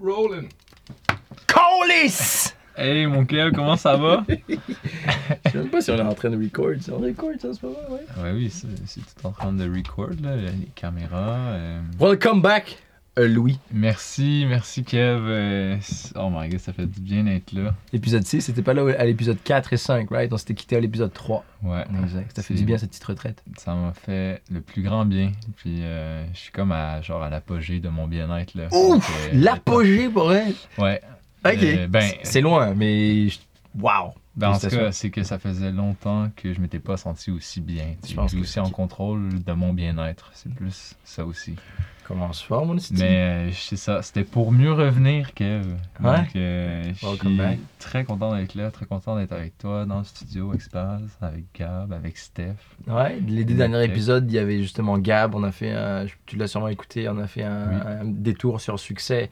Rolling. Colis! Hey mon Kev, comment ça va? Je sais même pas si on est en train de record. Si on record, ça se passe pas, ouais. ouais, oui, c'est c'est tout en train de record, là, les caméras. euh. Welcome back, Louis. Merci, merci Kev. euh, Oh my god, ça fait du bien d'être là. Épisode 6, c'était pas là à l'épisode 4 et 5, right? On s'était quitté à l'épisode 3. Ouais. Exact. Ça fait du bien cette petite retraite. Ça m'a fait le plus grand bien. Puis euh, je suis comme à genre à l'apogée de mon bien-être là. Ouf! Euh, L'apogée pour elle. Ouais. Ok. Euh, ben, C'est loin, mais. je- Wow! Ben, en tout cas, c'est que ça faisait longtemps que je m'étais pas senti aussi bien. Je suis aussi en contrôle de mon bien-être. C'est plus ça aussi. Commence fort, mon esti. Mais euh, c'est ça, c'était pour mieux revenir, Kev. Ouais. Donc, euh, je suis très content d'être là, très content d'être avec toi dans le studio, avec Spaz, avec Gab, avec Steph. Ouais, les deux derniers épisodes, il y avait justement Gab, on a fait un, tu l'as sûrement écouté, on a fait un, Oui. un détour sur le succès.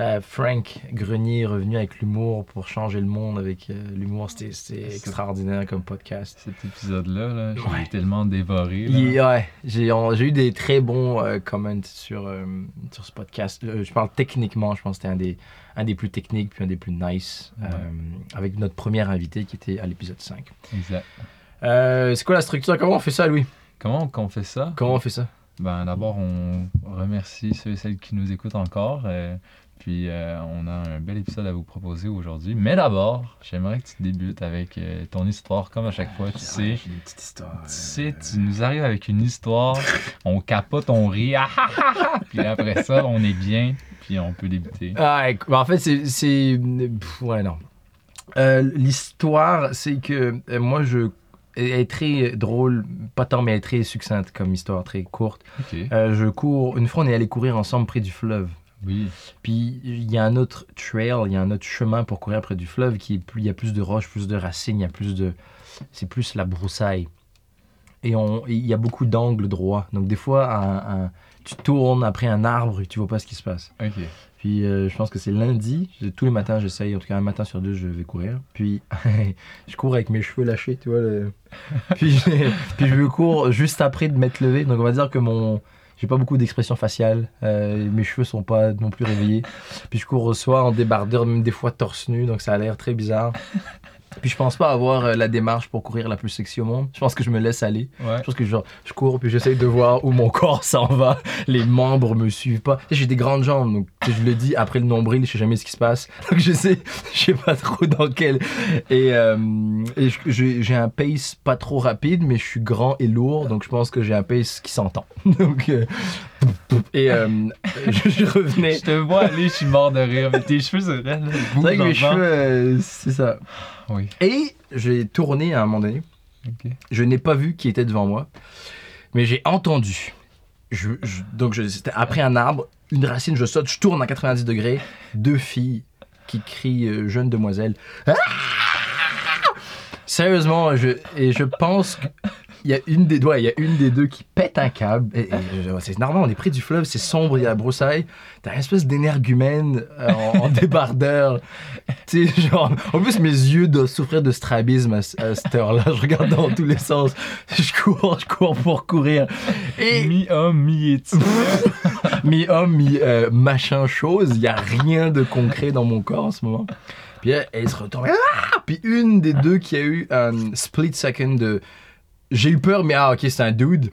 Euh, Frank Grenier est revenu avec l'humour pour changer le monde avec euh, l'humour. C'était extraordinaire comme podcast. Cet épisode-là, là, Ouais. tellement dévoré. là. Il- ouais, j'ai on- j'ai eu des très bons euh, comments sur, euh, sur ce podcast. Je parle techniquement, je pense que c'était un des, un des plus techniques puis un des plus nice Ouais. avec notre premier invité qui était à l'épisode 5. Exact. C'est quoi la structure? Comment on fait ça, Louis? Comment qu'on fait ça? Comment on fait ça? Ben, d'abord, on remercie ceux et celles qui nous écoutent encore. euh, puis, euh, on a un bel épisode à vous proposer aujourd'hui. Mais d'abord, j'aimerais que tu débutes avec euh, ton histoire, comme à chaque fois. Tu sais, J'ai une petite histoire. tu sais, tu nous arrives avec une histoire, on capote, on rit, ah, ah, ah, ah. puis après ça, on est bien, puis on peut débuter. Ah, bah, en fait, c'est. Ouais, non. Euh, L'histoire, c'est que moi, je. Elle est très drôle, pas tant, mais elle est très succincte comme histoire, très courte. Ok. Euh, je cours. Une fois, on est allé courir ensemble près du fleuve. Oui. Puis il y a un autre trail, il y a un autre chemin pour courir près du fleuve qui est plus, il y a plus de roches, plus de racines, il y a plus de, c'est plus la broussaille. Et il y a beaucoup d'angles droits. Donc des fois, un- un- tu tournes après un arbre et tu vois pas ce qui se passe. Puis euh, je pense que c'est lundi. Tous les matins, j'essaye. En tout cas, un matin sur deux, je vais courir. Puis je cours avec mes cheveux lâchés, tu vois. le- puis, puis je cours juste après de m'être levé. Donc on va dire que mon j'ai pas beaucoup d'expression faciale. Euh, mes cheveux sont pas non plus réveillés. Puis je cours au soir en débardeur, même des fois torse nu. Donc ça a l'air très bizarre. Puis je pense pas avoir euh, la démarche pour courir la plus sexy au monde. Je pense que je me laisse aller. Ouais. Je pense que genre, je cours puis j'essaye de voir où mon corps s'en va. Les membres me suivent pas. J'ai des grandes jambes, donc je le dis après le nombril, je sais jamais ce qui se passe. Donc je sais, je sais pas trop dans quel. Et, euh, et j'ai un pace pas trop rapide, mais je suis grand et lourd, donc je pense que j'ai un pace qui s'entend. Donc euh, et euh, je, je revenais. Je te vois aller, je suis mort de rire. Mais tes cheveux, c'est vrai, C'est vrai que mes cheveux, c'est ça. Oui. Et j'ai tourné à un moment donné. Je n'ai pas vu qui était devant moi, mais j'ai entendu. Donc, après un arbre, une racine, je saute, je tourne à 90 degrés, deux filles qui crient euh, jeune demoiselle. Ah Sérieusement, je, et je pense qu'il y a une des ouais, il y a une des deux qui pète un câble. Et, c'est normal, on est près du fleuve, c'est sombre, il y a la broussaille. T'as une espèce d'énergumène euh, en, en débardeur. Tu sais, genre, en plus, mes yeux doivent souffrir de strabisme à, à cette heure-là. Je regarde dans tous les sens. Je cours, je cours pour courir. Et Mi-homme, mi-éthique. mi-homme, mi-machin chose, il n'y a rien de concret dans mon corps en ce moment. Puis elle, elle se retourne. Ah! Puis une des deux qui a eu un split second de. J'ai eu peur, mais ah, ok, c'est un dude.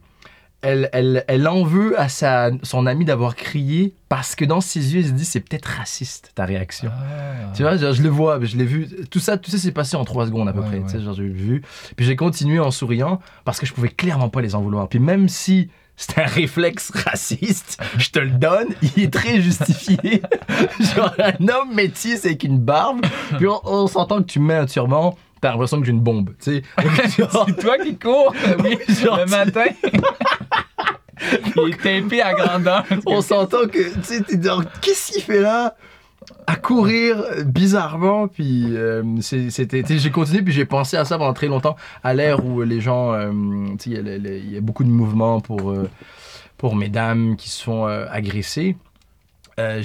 Elle, elle, elle en veut à sa, son ami d'avoir crié parce que dans ses yeux, elle se dit c'est peut-être raciste ta réaction. Ah. Tu vois, genre, je le vois, je l'ai vu. Tout ça, tout ça s'est passé en trois secondes à peu Ouais, près. ouais. Tu sais, genre, j'ai vu. Puis j'ai continué en souriant parce que je pouvais clairement pas les en vouloir. Puis même si c'était un réflexe raciste, je te le donne, il est très justifié. genre, un homme métis avec une barbe, puis on, on s'entend que tu mets un turban, t'as l'impression que j'ai une bombe. Tu sais, C'est toi qui cours oui, Genre, le matin. Il est tapé à grandeur. on s'entend que, tu sais, t'es genre, qu'est-ce qu'il fait là? À courir euh, bizarrement, puis euh, c'était, j'ai continué, puis j'ai pensé à ça pendant très longtemps, à l'ère où les gens, euh, il y a y, beaucoup de mouvements pour, euh, pour mesdames qui se font euh,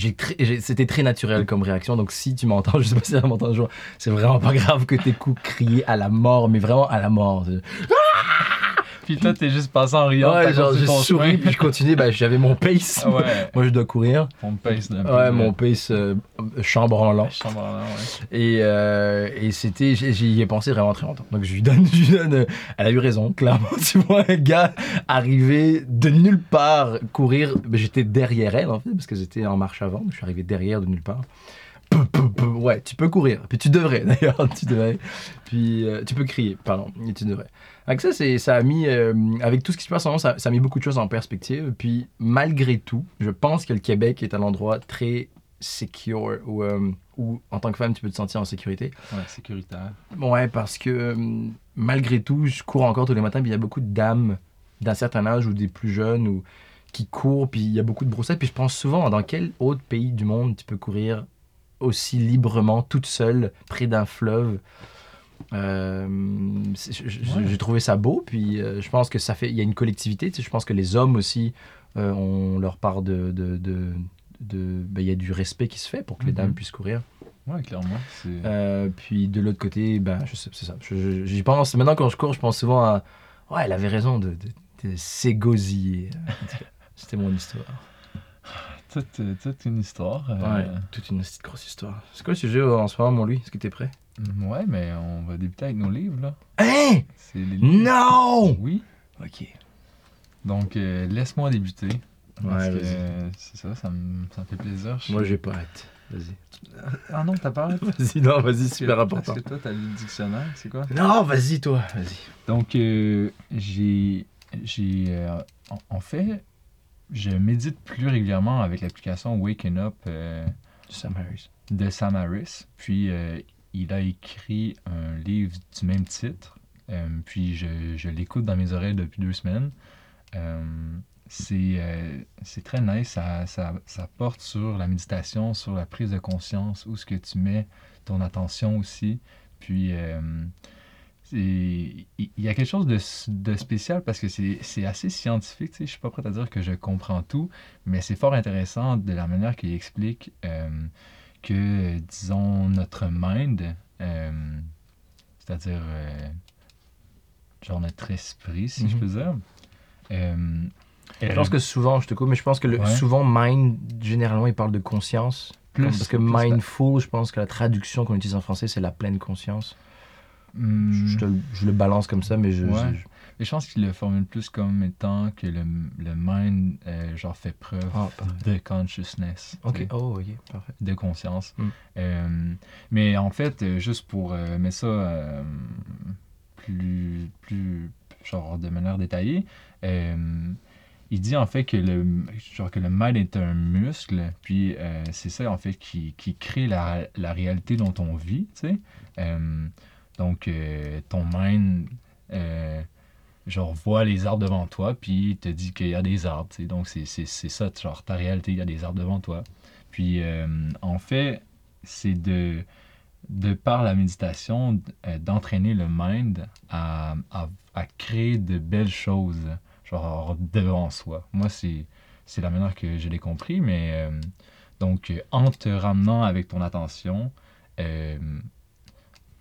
c'était très naturel comme réaction, donc si tu m'entends, je sais pas si tu m'entends toujours, c'est vraiment pas grave que tes coups criés à la mort, mais vraiment à la mort. Puis toi, t'es juste passé en riant. Ouais, genre j'ai souri, puis je continue, bah, j'avais mon pace. Ah ouais, Moi je dois courir. on pace peu. Ouais, mon pace euh, chambranlant. Chambre en l'air, ouais. Et, euh, et c'était, j'y ai pensé vraiment très longtemps. Donc je lui donne, je lui donne, euh, elle a eu raison, clairement. Tu vois un gars arriver de nulle part courir, ben, j'étais derrière elle en fait, parce que j'étais en marche avant, donc je suis arrivé derrière de nulle part. Pou, pou, pou. Ouais, tu peux courir, puis tu devrais d'ailleurs, tu devrais. Puis euh, tu peux crier, pardon, et tu devrais. Donc ça, c'est, ça a mis, euh, avec tout ce qui se passe en ça, ça a mis beaucoup de choses en perspective. Puis malgré tout, je pense que le Québec est un endroit très secure où, euh, où en tant que femme tu peux te sentir en sécurité. Ouais, sécuritaire. Ouais, parce que malgré tout, je cours encore tous les matins, puis il y a beaucoup de dames d'un certain âge ou des plus jeunes ou qui courent, puis il y a beaucoup de broussailles. Puis je pense souvent, dans quel autre pays du monde tu peux courir aussi librement, toute seule, près d'un fleuve Euh, Ouais. J'ai trouvé ça beau, puis euh, je pense que ça fait. Il y a une collectivité, tu sais, je pense que les hommes aussi euh, ont leur part de. de, de, de- ben, il y a du respect qui se fait pour que les Mhm. dames puissent courir. Ouais, clairement. Euh, puis de l'autre côté, ben, je sais, c'est ça. Je- je- J'y pense. Maintenant, quand je cours, je pense souvent à. Ouais, elle avait raison de, de, de s'égosiller. C'était mon histoire. Toute, euh, toute une histoire. euh, Ouais, toute une petite grosse histoire. C'est quoi le sujet euh, en ce moment, mon lui Est-ce que t'es prêt? Ouais, mais on va débuter avec nos livres, là. Hein? C'est les livres. Non Oui. Ok. Donc, euh, laisse-moi débuter. Parce Ouais, que, vas-y. c'est ça, ça me, ça me fait plaisir. Je- Moi, j'ai pas hâte. Vas-y. Ah non, t'as pas hâte? Vas-y, non, vas-y, super Parce important. que toi, t'as lu le dictionnaire, c'est quoi? Non, vas-y, toi. Vas-y. Donc, euh, j'ai. j'ai euh, en fait, je médite plus régulièrement avec l'application Waking Up euh, Sam Harris. de Sam Harris. Puis, euh, il a écrit un livre du même titre. Euh, puis, je, je l'écoute dans mes oreilles depuis deux semaines. Euh, c'est c'est très nice. Ça, ça, ça porte sur la méditation, sur la prise de conscience, où est-ce que tu mets ton attention aussi. Puis, il y a quelque chose de, de spécial parce que c'est assez scientifique. Je suis pas prêt à dire que je comprends tout, mais c'est fort intéressant de la manière qu'il explique euh, que, disons, notre mind, euh, c'est-à-dire euh, genre notre esprit, si je Mhm. peux dire, Je pense que souvent, je te coupe, mais je pense que le, Ouais. souvent, mind, généralement, il parle de conscience. plus, parce que plus- mindful, je pense que la traduction qu'on utilise en français, c'est la pleine conscience. Je, je te le- je le balance comme ça, mais je. Ouais. je- mais je pense qu'il le formule plus comme étant que le, le mind, euh, genre, fait preuve Ah, de consciousness. Ok. Oh, ok, parfait. de conscience. Mm. Euh, mais en fait, euh, juste pour euh, mettre ça plus, plus, genre de manière détaillée, il dit en fait que le, genre que le mind est un muscle, puis c'est ça en fait qui, qui crée la, la réalité dont on vit, tu sais. Donc, euh, ton mind, euh, genre, voit les arbres devant toi, puis te dit qu'il y a des arbres. Donc, c'est ça, genre, ta réalité, il y a des arbres devant toi. Puis, euh, en fait, c'est de, de par la méditation, d'entraîner le mind à, à, créer de belles choses, genre, devant soi. Moi, c'est la manière que je l'ai compris, mais donc, en te ramenant avec ton attention,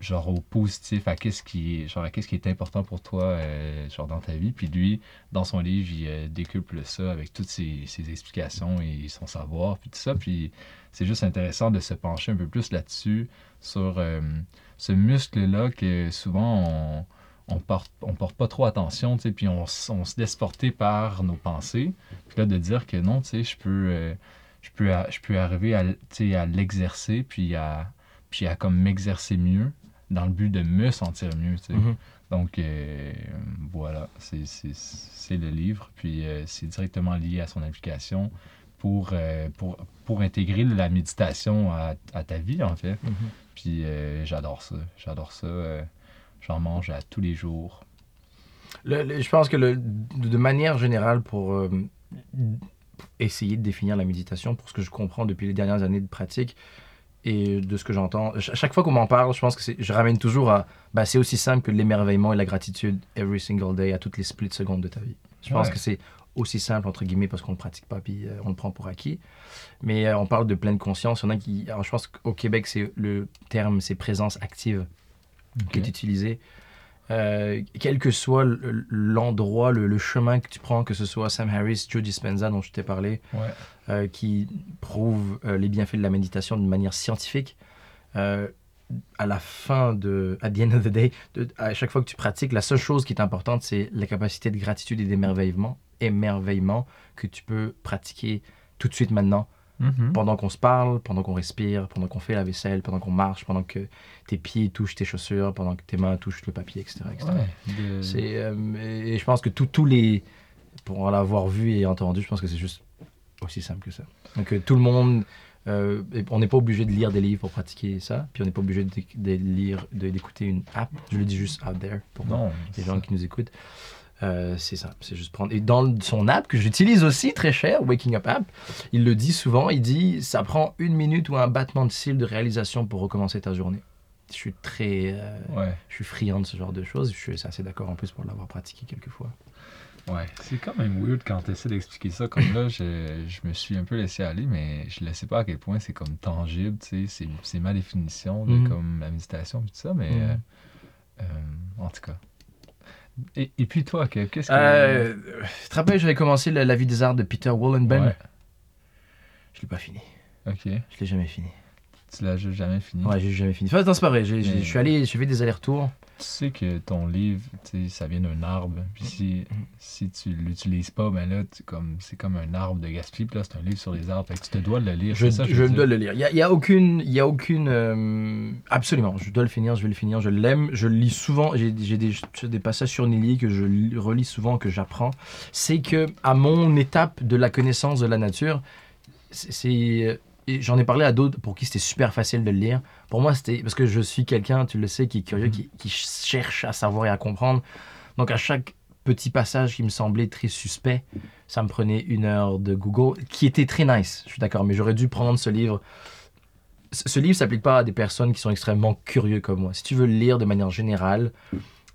genre au positif, à qu'est-ce qui est, important pour toi, euh, genre dans ta vie. Puis lui, dans son livre, il euh, décuple ça avec toutes ses, explications et son savoir, puis tout ça. Puis c'est juste intéressant de se pencher un peu plus là-dessus, sur euh, ce muscle-là que souvent on on porte, pas trop attention, tu sais, puis on, on se laisse porter par nos pensées. Puis là, de dire que non, tu sais, je peux, euh, je peux, je peux arriver à, l'exercer, puis à, à comme m'exercer mieux, dans le but de me sentir mieux, tu sais. Mhm. Donc, euh, voilà, c'est- le livre, puis euh, c'est directement lié à son application pour, euh, pour, pour intégrer la méditation à, à ta vie, en fait. Mhm. Puis j'adore ça, j'adore ça. J'en mange à tous les jours. Le- le- je pense que le- de manière générale, pour essayer de définir la méditation, pour ce que je comprends depuis les dernières années de pratique et de ce que j'entends, ch- chaque fois qu'on m'en parle, je pense que je ramène toujours à. bah, c'est aussi simple que l'émerveillement et la gratitude every single day à toutes les split secondes de ta vie. Je pense Ouais. que c'est aussi simple, entre guillemets, parce qu'on ne le pratique pas, puis euh, on le prend pour acquis. Mais euh, on parle de pleine conscience. Il y en a qui. Alors, je pense qu'au Québec, c'est le terme, c'est présence active qui est utilisé. Euh, quel que soit l'endroit, le, le chemin que tu prends, que ce soit Sam Harris, Joe Dispenza dont je t'ai parlé, Ouais. euh, qui prouve euh, les bienfaits de la méditation d'une manière scientifique. À la fin de, at the end of the day, de- à chaque fois que tu pratiques, la seule chose qui est importante, c'est la capacité de gratitude et d'émerveillement, émerveillement que tu peux pratiquer tout de suite maintenant, Mhm. pendant qu'on se parle, pendant qu'on respire, pendant qu'on fait la vaisselle, pendant qu'on marche, pendant que tes pieds touchent tes chaussures, pendant que tes mains touchent le papier, etc. etc. Ouais, de- C'est, euh, et je pense que tous tous les. Pour l'avoir vu et entendu, je pense que c'est juste aussi simple que ça. Donc euh, tout le monde. euh, on n'est pas obligé de lire des livres pour pratiquer ça, puis on n'est pas obligé de, de lire, de- d'écouter une app. Je le dis juste out there pour Non, les gens qui nous écoutent. Euh, c'est ça, c'est juste prendre. Et dans son app, que j'utilise aussi très cher, Waking Up App, il le dit souvent, il dit ça prend une minute ou un battement de cils de réalisation pour recommencer ta journée. Je suis très. euh, Ouais, je suis friand de ce genre de choses. Je suis assez d'accord en plus pour l'avoir pratiqué quelques fois. ouais. C'est quand même weird quand tu essaies d'expliquer ça. Comme là, je, je me suis un peu laissé aller, mais je ne sais pas à quel point c'est comme tangible, tu sais. C'est, ma définition de Mhm. comme la méditation et tout ça, mais Mhm. euh, en tout cas. Et, et puis toi, qu'est-ce que. Euh, tu te rappelles, j'avais commencé la, vie des arts de Peter Wallenben Ouais. Je l'ai pas fini. Ok. Je l'ai jamais fini. Tu l'as jamais fini? Ouais, j'ai jamais fini. Enfin, non, c'est pas vrai. Je suis allé, j'ai fait des allers-retours. Tu sais que ton livre, ça vient d'un arbre. Puis si, si tu l'utilises pas, ben là, comme, c'est comme un arbre de gaspille. Puis là, c'est un livre sur les arbres. Fait que tu te dois de le lire. Je, ça, je dois le lire. Il y a, y a aucune, y a aucune, euh, absolument. Je dois le finir. Je vais le finir. Je l'aime. Je le lis souvent. J'ai j'ai des, passages sur Nelly que je lis- relis souvent que j'apprends. C'est que à mon étape de la connaissance de la nature, c'est- et j'en ai parlé à d'autres pour qui c'était super facile de le lire. Pour moi, c'était parce que je suis quelqu'un, tu le sais, qui est curieux, Mhm. qui, qui cherche à savoir et à comprendre. Donc à chaque petit passage qui me semblait très suspect, ça me prenait une heure de Google, qui était très nice, je suis d'accord, mais j'aurais dû prendre ce livre. Ce ce livre s'applique pas à des personnes qui sont extrêmement curieux comme moi. Si tu veux le lire de manière générale,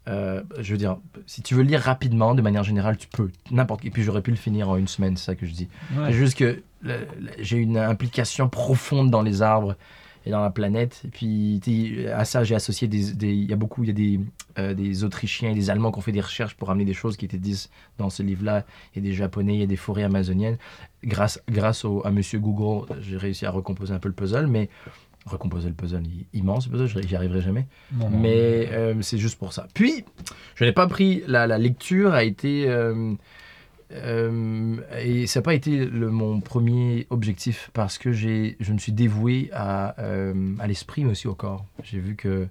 euh, je veux dire, si tu veux le lire rapidement, de manière générale, tu peux. N'importe qui. Et puis j'aurais pu le finir en une semaine, c'est ça que je dis. Ouais. C'est juste que j'ai une implication profonde dans les arbres et dans la planète. Et puis à ça, j'ai associé des. Il y a beaucoup, il y a des, euh, des Autrichiens et des Allemands qui ont fait des recherches pour amener des choses qui étaient dites dans ce livre-là. Il y a des Japonais, il y a des forêts amazoniennes. Grâce, grâce au, à Monsieur Google, j'ai réussi à recomposer un peu le puzzle, mais recomposer le puzzle immense, le puzzle, j'y arriverai jamais. Non, non. Mais euh, c'est juste pour ça. Puis, je n'ai pas pris. La, la lecture a été. euh, euh, et ça n'a pas été le- mon premier objectif parce que je me suis dévoué à, euh, à l'esprit, mais aussi au corps. J'ai vu que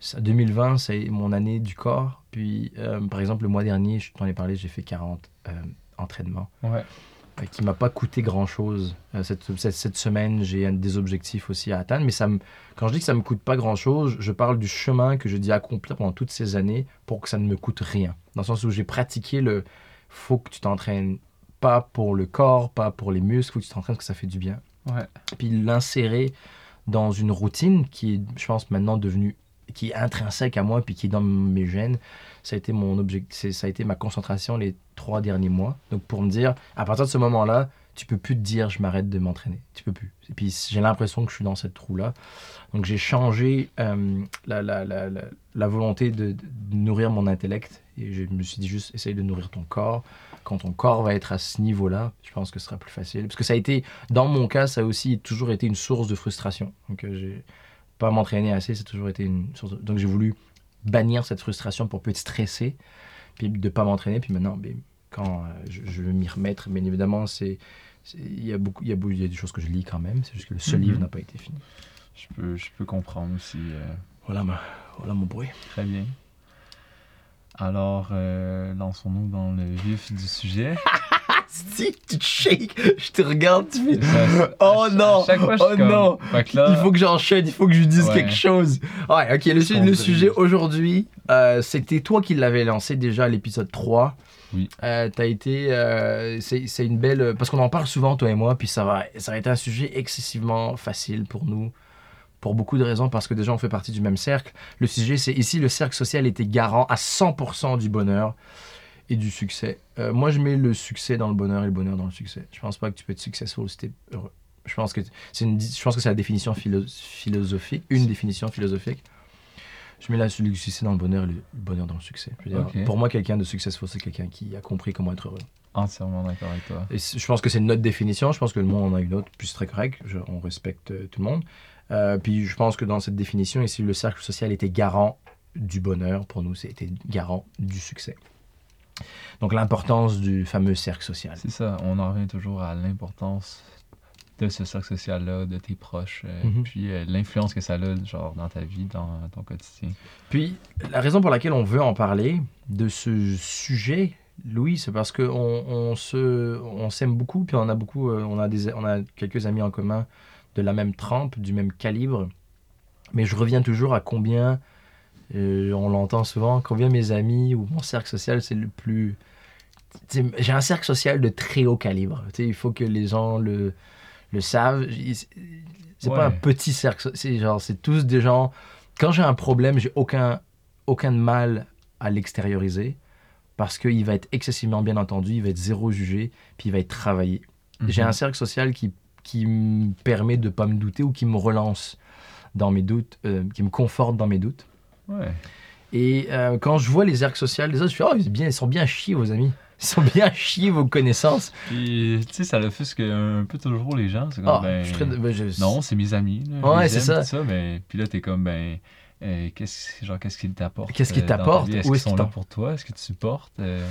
ça- 2020, c'est mon année du corps. Puis, euh, par exemple, le mois dernier, je t'en ai parlé, j'ai fait 40 euh, entraînements Ouais. qui m'a pas coûté grand chose. cette, cette, cette semaine, j'ai des objectifs aussi à atteindre, mais ça me, quand je dis que ça me coûte pas grand chose, je parle du chemin que j'ai dû accomplir pendant toutes ces années pour que ça ne me coûte rien. Dans le sens où j'ai pratiqué le faut que tu t'entraînes pas pour le corps, pas pour les muscles, faut que tu t'entraînes parce que ça fait du bien. Ouais. Puis l'insérer dans une routine qui est, je pense, maintenant devenue qui est intrinsèque à moi puis qui est dans mes gènes, ça a été mon objectif, ça a été ma concentration les trois derniers mois. Donc pour me dire, à partir de ce moment-là, tu peux plus te dire je m'arrête de m'entraîner. Tu peux plus. Et puis j'ai l'impression que je suis dans cette trou-là. Donc j'ai changé euh, la, la, la, la, volonté de, nourrir mon intellect et je me suis dit juste essaye de nourrir ton corps. Quand ton corps va être à ce niveau-là, je pense que ce sera plus facile. Parce que ça a été, dans mon cas, ça a aussi toujours été une source de frustration. Donc euh, j'ai pas m'entraîner assez, a toujours été une source. Donc j'ai voulu bannir cette frustration pour plus être stressé, puis de pas m'entraîner. Puis maintenant, ben, quand euh, je, je veux m'y remettre, bien évidemment, c'est il y a beaucoup, il y a, beaucoup- il y a des choses que je lis quand même. C'est juste que le seul Mhm. livre n'a pas été fini. Je peux, je peux comprendre aussi. euh, Voilà, ma, voilà mon bruit. très bien. Alors, euh, lançons-nous dans le vif du sujet. Si tu te shakes, je te regarde, tu fais. Ça, Oh non! fois, Oh comme- non! Là, Il faut que j'enchaîne, il faut que je lui dise Ouais. quelque chose. Ouais, ok, le, le sujet aujourd'hui, euh, c'était toi qui l'avais lancé déjà à l'épisode 3. Oui. Euh, T'as été. euh, c'est une belle. Parce qu'on en parle souvent, toi et moi, puis ça va, ça va être un sujet excessivement facile pour nous. Pour beaucoup de raisons, parce que déjà on fait partie du même cercle. Le sujet, c'est ici, le cercle social était garant à 100% du bonheur et du succès. Euh, moi, je mets le succès dans le bonheur et le bonheur dans le succès. Je pense pas que tu peux être successful si t'es heureux. Je pense que c'est une, je pense que c'est la définition philo- philosophique, une définition philosophique. Je mets là du succès dans le bonheur et le bonheur dans le succès. Je veux dire, Ok. Pour moi, quelqu'un de successful, c'est quelqu'un qui a compris comment être heureux. Entièrement d'accord avec toi. Et je pense que c'est notre définition. Je pense que le monde en a une autre, c'est très correct. Je- on respecte euh, tout le monde. Euh, puis je pense que dans cette définition, ici, le cercle social était garant du bonheur. Pour nous, c'était garant du succès. Donc l'importance du fameux cercle social. C'est ça, on en revient toujours à l'importance de ce cercle social-là, de tes proches, euh, Mhm. puis euh, l'influence que ça a genre, dans ta vie, dans ton quotidien. Puis la raison pour laquelle on veut en parler de ce sujet, Louis, c'est parce qu'on on se, on s'aime beaucoup, puis on a beaucoup, euh, on a des, on a quelques amis en commun de la même trempe, du même calibre. Mais je reviens toujours à combien, euh, on l'entend souvent, combien mes amis ou mon cercle social c'est le plus. J'ai un cercle social de très haut calibre. Tu sais, il faut que les gens le, le savent. C'est Ouais. pas un petit cercle, c'est genre, c'est tous des gens. Quand j'ai un problème, j'ai aucun, aucun mal à l'extérioriser parce qu'il va être excessivement bien entendu, il va être zéro jugé, puis il va être travaillé. J'ai Mhm. un cercle social qui, qui me permet de pas me douter ou qui me relance dans mes doutes, euh, qui me conforte dans mes doutes. Ouais. Et euh, quand je vois les cercles sociaux des autres, je fais Oh, bien, ils sont bien chiés, vos amis. Ils sont bien chiés, vos connaissances. Puis, tu sais, ça offusque un peu toujours les gens. C'est comme, Ah, ben, je suis ben, je- non, c'est mes amis. là, Ouais, c'est ça. mais puis là, t'es comme, ben, euh, qu'est-ce genre, qu'est-ce qu'ils t'apportent Qu'est-ce qu'ils euh, t'apportent? Est-ce qu'ils sont là pour toi? Est-ce que tu supportes? Euh,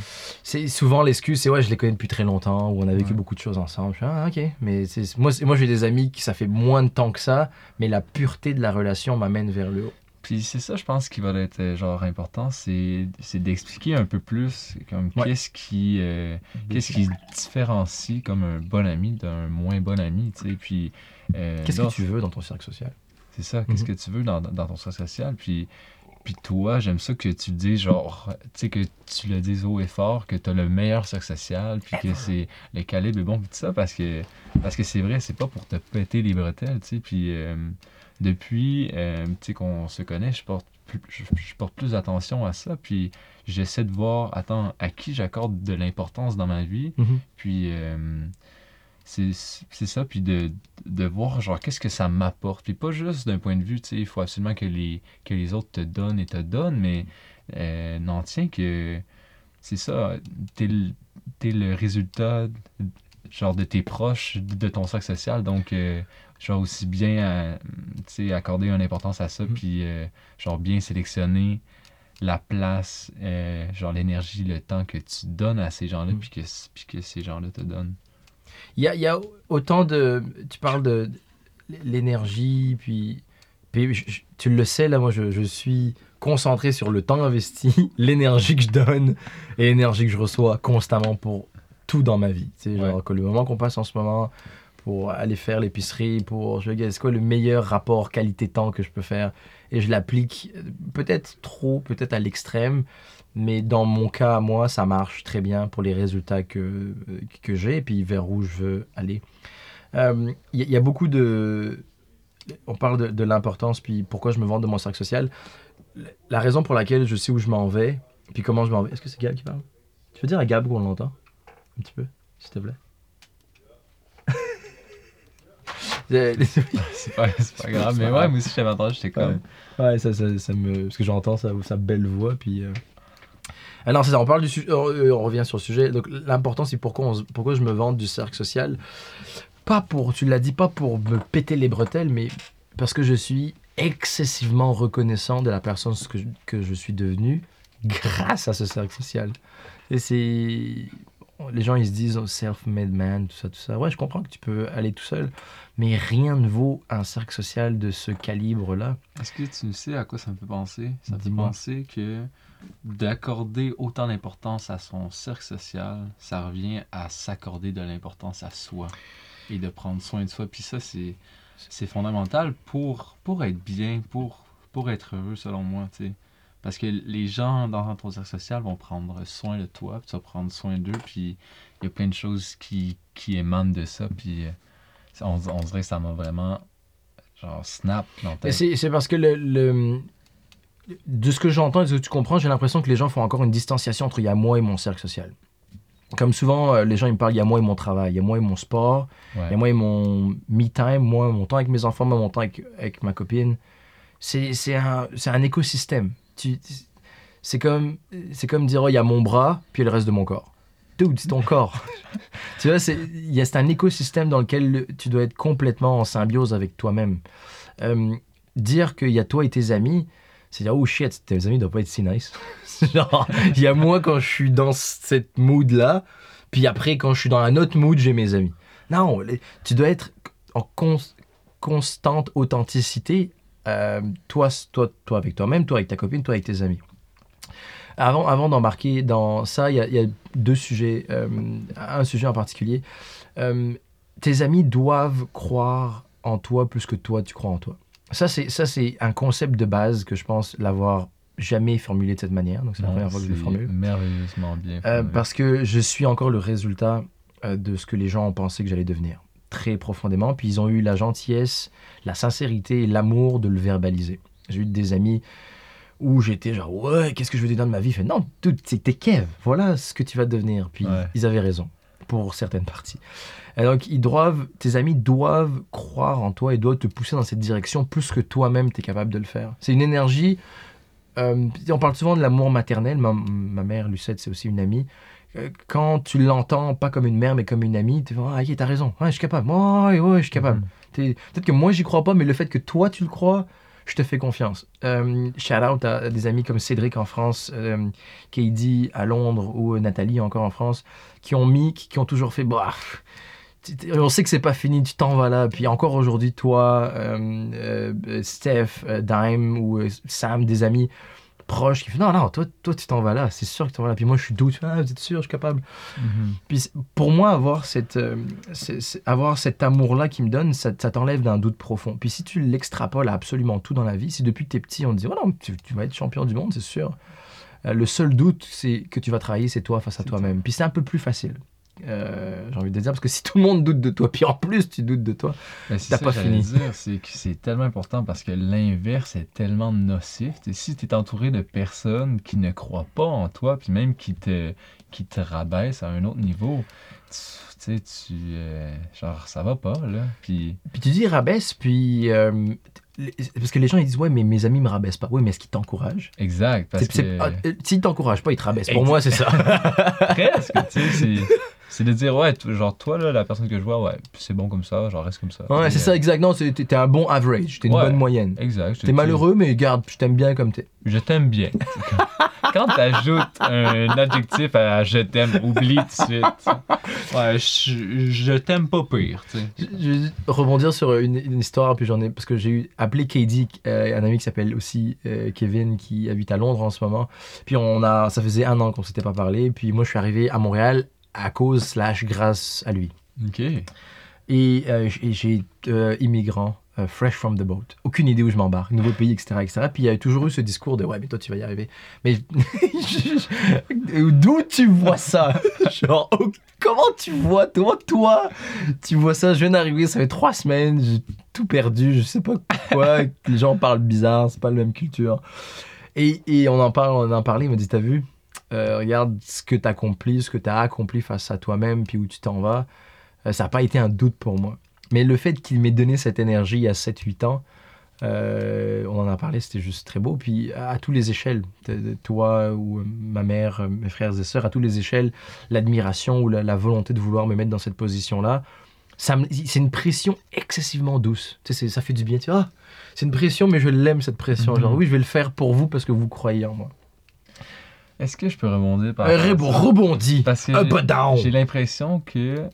C'est souvent l'excuse, c'est ouais, je les connais depuis très longtemps, ou on a vécu Ouais. beaucoup de choses ensemble. Je fais, ah, ok. Mais moi, moi j'ai des amis qui ça fait moins de temps que ça, mais la pureté de la relation m'amène vers le haut. Puis c'est ça, je pense, qui va être euh, genre important, c'est d'expliquer un peu plus comme Ouais. qu'est-ce qui euh, qu'est-ce qui différencie comme un bon ami d'un moins bon ami, tu sais. Puis euh, Qu'est-ce que tu veux dans ton cercle social? C'est ça, qu'est-ce Mhm. que tu veux dans, dans ton cercle social? Puis, puis toi, j'aime ça que tu le dises, genre, tu sais, que tu le dises haut et fort, que tu as le meilleur cercle social, puis que c'est le calibre est bon, puis tout ça, parce que parce que c'est vrai, c'est pas pour te péter les bretelles, tu sais. Puis euh, depuis, euh, qu'on se connaît, je porte, plus, je, je porte plus attention à ça, puis j'essaie de voir, attends, à qui j'accorde de l'importance dans ma vie, puis euh, c'est ça, puis de, de voir genre qu'est-ce que ça m'apporte. Puis pas juste d'un point de vue, tu sais, il faut absolument que les, que les autres te donnent et te donnent, mais euh, n'en tient que c'est ça, t'es le, t'es le résultat genre de tes proches, de ton cercle social, donc euh, genre aussi bien euh, tu sais, accorder une importance à ça, Mhm. puis euh, genre bien sélectionner la place, euh, genre l'énergie, le temps que tu donnes à ces gens-là, Mhm. puis que, puis que ces gens-là te donnent. Il y a, y a autant de. Tu parles de l'énergie, puis. puis je- je- tu le sais, là, moi, je, je suis concentré sur le temps investi, l'énergie que je donne et l'énergie que je reçois constamment pour tout dans ma vie. Tu sais, genre, que le moment qu'on passe en ce moment pour aller faire l'épicerie, pour. Je c'est quoi le meilleur rapport qualité-temps que je peux faire? Et je l'applique euh, peut-être trop, peut-être à l'extrême, mais dans mon cas, moi, ça marche très bien pour les résultats que, euh, que j'ai et puis vers où je veux aller. Euh, Il il y a beaucoup de... On parle de, de l'importance, puis pourquoi je me vante de mon cercle social. La raison pour laquelle je sais où je m'en vais, puis comment je m'en vais. Est-ce que c'est Gab qui parle? Tu veux dire à Gab qu'on l'entend? Un petit peu, s'il te plaît. Euh, C'est pas, c'est pas grave, mais ouais, moi aussi j'avais entendu, j'étais comme. Ouais, ça, ça, ça me... parce que j'entends sa, sa belle voix, puis... euh. Ah non, c'est ça, on, parle du euh, on revient sur le sujet. Donc l'important, c'est pourquoi, on pourquoi je me vante du cercle social. Pas pour, tu l'as dit, pas pour me péter les bretelles, mais parce que je suis excessivement reconnaissant de la personne que je, que je suis devenu grâce à ce cercle social. Et c'est... Les gens, ils se disent oh, self-made man, tout ça, tout ça. Ouais, je comprends que tu peux aller tout seul, mais rien ne vaut un cercle social de ce calibre-là. Est-ce que tu sais à quoi ça me fait penser? Ça me fait penser que d'accorder autant d'importance à son cercle social, ça revient à s'accorder de l'importance à soi et de prendre soin de soi. Puis ça, c'est, c'est fondamental pour, pour être bien, pour, pour être heureux, selon moi. tu sais. Parce que les gens dans ton cercle social vont prendre soin de toi, puis tu vas prendre soin d'eux, puis il y a plein de choses qui, qui émanent de ça. Puis euh, on, on dirait que ça m'a vraiment genre snap dans tête. c'est parce que le, le- de ce que j'entends et de ce que tu comprends, j'ai l'impression que les gens font encore une distanciation entre il y a moi et mon cercle social. Comme souvent, euh, les gens ils me parlent il y a moi et mon travail, il y a moi et mon sport, il y a moi et mon me time, moi, mon temps avec mes enfants, moi, mon temps avec, avec ma copine. c'est un, c'est un écosystème. C'est comme, c'est comme dire, oh, il y a mon bras, puis le reste de mon corps. Dude, c'est ton corps. tu vois, c'est, il y a, c'est un écosystème dans lequel le- tu dois être complètement en symbiose avec toi-même. Euh, dire qu'il y a toi et tes amis, c'est dire, oh shit, tes amis doivent pas être si nice. Genre, il y a moi quand je suis dans cette mood-là, puis après, quand je suis dans un autre mood, j'ai mes amis. Non, tu dois être en cons- constante authenticité, euh, toi, toi, toi avec toi-même, toi avec ta copine, toi avec tes amis. Avant, avant d'embarquer dans ça, il y, a- il y a deux sujets, euh, un sujet en particulier. Euh, tes amis doivent croire en toi plus que toi tu crois en toi. Ça, c'est ça, c'est un concept de base que je pense l'avoir jamais formulé de cette manière. Donc c'est la Non, première fois que je le formule. merveilleusement bien. Parce que je suis encore le résultat de ce que les gens ont pensé que j'allais devenir, très profondément. Puis ils ont eu la gentillesse, la sincérité et l'amour de le verbaliser. J'ai eu des amis où j'étais genre, ouais, qu'est-ce que je veux devenir de ma vie? Fait, non, t'es Kev, voilà ce que tu vas devenir. Puis Ouais. ils avaient raison, pour certaines parties. Et donc, ils doivent, tes amis doivent croire en toi et doivent te pousser dans cette direction plus que toi-même, tu es capable de le faire. C'est une énergie. euh, on parle souvent de l'amour maternel. Ma, ma mère, Lucette, c'est aussi une amie. Euh, Quand tu l'entends pas comme une mère, mais comme une amie, tu vas, ah, ok, t'as raison. Ouais, je suis capable. Ouais, ouais, je suis capable. Mhm. Peut-être que moi, j'y crois pas, mais le fait que toi, tu le crois, je te fais confiance. Euh, shout out à des amis comme Cédric en France, euh, Katie à Londres ou euh, Nathalie encore en France, qui ont mis, qui, qui ont toujours fait, bah, on sait que c'est pas fini, tu t'en vas là. Puis encore aujourd'hui, toi, euh, Steph, Dime ou Sam, des amis proches qui font, non, non, toi, toi tu t'en vas là, c'est sûr que tu t'en vas là. Puis moi, je suis doute, ah, vous êtes sûr, je suis capable. Mhm. Puis pour moi, avoir, cette, euh, avoir cet amour-là qui me donne, ça, ça t'enlève d'un doute profond. Puis si tu l'extrapoles à absolument tout dans la vie, si depuis que t'es petit, on te dit, oh non, tu, tu vas être champion du monde, c'est sûr. Euh, le seul doute c'est que tu vas travailler, c'est toi face à toi-même. Puis c'est un peu plus facile. Euh, J'ai envie de dire, parce que si tout le monde doute de toi, puis en plus tu doutes de toi, Ben, c'est T'as pas fini. c'est que c'est tellement important parce que l'inverse est tellement nocif. Tu sais, si tu es entouré de personnes qui ne croient pas en toi, puis même qui te, qui te rabaissent à un autre niveau, tu sais, tu. euh, genre, ça va pas, là. Puis. Puis tu dis rabaisse, puis. euh, parce que les gens ils disent ouais mais mes amis me rabaissent pas. Oui mais est-ce qu'ils t'encouragent? Exact. Parce que. ah, S'ils t'encouragent pas, ils te rabaissent. Pour moi c'est ça. Presque, tu sais, c'est- de dire, ouais, genre, toi, là, la personne que je vois, ouais, c'est bon comme ça, genre, reste comme ça. ouais c'est ça exactement. C'est- T'es t'es un bon average. T'es une Ouais. bonne moyenne. Exact. T'es malheureux mais garde, je t'aime bien comme t'es. Je t'aime bien. Quand t'ajoutes un adjectif à je t'aime, oublie tout de suite. Ouais, je, je t'aime pas pire, tu sais. Je je vais rebondir sur une, une histoire, puis j'en ai parce que j'ai eu appelé KD, euh, un ami qui s'appelle aussi euh, Kevin, qui habite à Londres en ce moment. Puis on a, ça faisait un an qu'on s'était pas parlé. Puis moi, je suis arrivé à Montréal à cause slash grâce à lui. Ok. Et euh, j'ai euh, immigrant, euh, fresh from the boat. Aucune idée où je m'embarque, nouveau pays, etc., etc. Puis il y a toujours eu ce discours de ouais, mais toi tu vas y arriver. Mais d'où tu vois ça? Genre, oh, comment tu vois toi, toi, tu vois ça? Je viens d'arriver, ça fait trois semaines, j'ai tout perdu, je sais pas quoi. les gens parlent bizarre, c'est pas la même culture. Et, et on en parle, on en parlait, il m'a dit t'as vu? Euh, Regarde ce que t'as accompli, ce que t'as accompli face à toi-même, puis où tu t'en vas. Euh, ça n'a pas été un doute pour moi. Mais le fait qu'il m'ait donné cette énergie à 7-8 ans, euh, on en a parlé, c'était juste très beau. Puis à, à tous les échelles, toi ou ma mère, mes frères et sœurs, à toutes les échelles, l'admiration ou la, la volonté de vouloir me mettre dans cette position-là, c'est une pression excessivement douce. Tu sais, ça fait du bien. Tu vois, Ah, c'est une pression, mais je l'aime cette pression. Mhm. Genre, oui, je vais le faire pour vous parce que vous croyez en moi. Est-ce que je peux rebondir par Euh, rapport à rebo- ça? rebondis. Parce que j'ai- l'impression que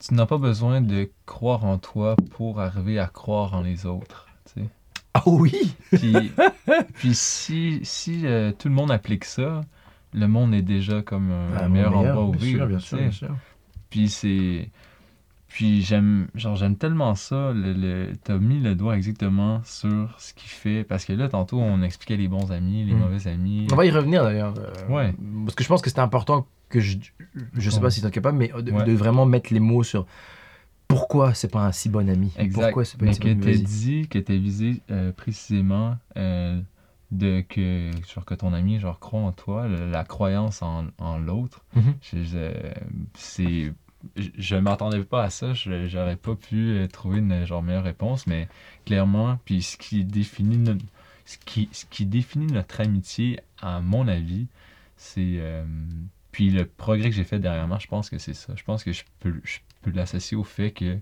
tu n'as pas besoin de croire en toi pour arriver à croire en les autres. tu sais. Ah oui? Puis, puis si, si euh, tout le monde applique ça, le monde est déjà comme un, un meilleur, meilleur, endroit où bien vivre. sûr, bien sûr, bien sûr. Puis c'est. Puis j'aime genre j'aime tellement ça. Le, le- T'as mis le doigt exactement sur ce qu'il fait. Parce que là, tantôt, on expliquait les bons amis, les Mm. mauvais amis. On va y revenir d'ailleurs. euh, Ouais. Parce que je pense que c'est important que je. Je sais pas si tu es capable, mais de, Ouais. de vraiment mettre les mots sur pourquoi c'est pas un si bon ami. Exact. Pourquoi c'est pas Mais une si que vas-y. dit, que t'as visé euh, précisément euh, de que, genre, que ton ami genre, croit en toi, la croyance en, en l'autre. Mhm. C'est. Je, m'attendais pas à ça, je- j'aurais pas pu euh, trouver une genre meilleure réponse, mais clairement, puis ce qui définit notre, ce qui, ce qui définit notre amitié, à mon avis, c'est. euh, puis le progrès que j'ai fait dernièrement, je pense que c'est ça. Je pense que je peux, je peux l'associer au fait que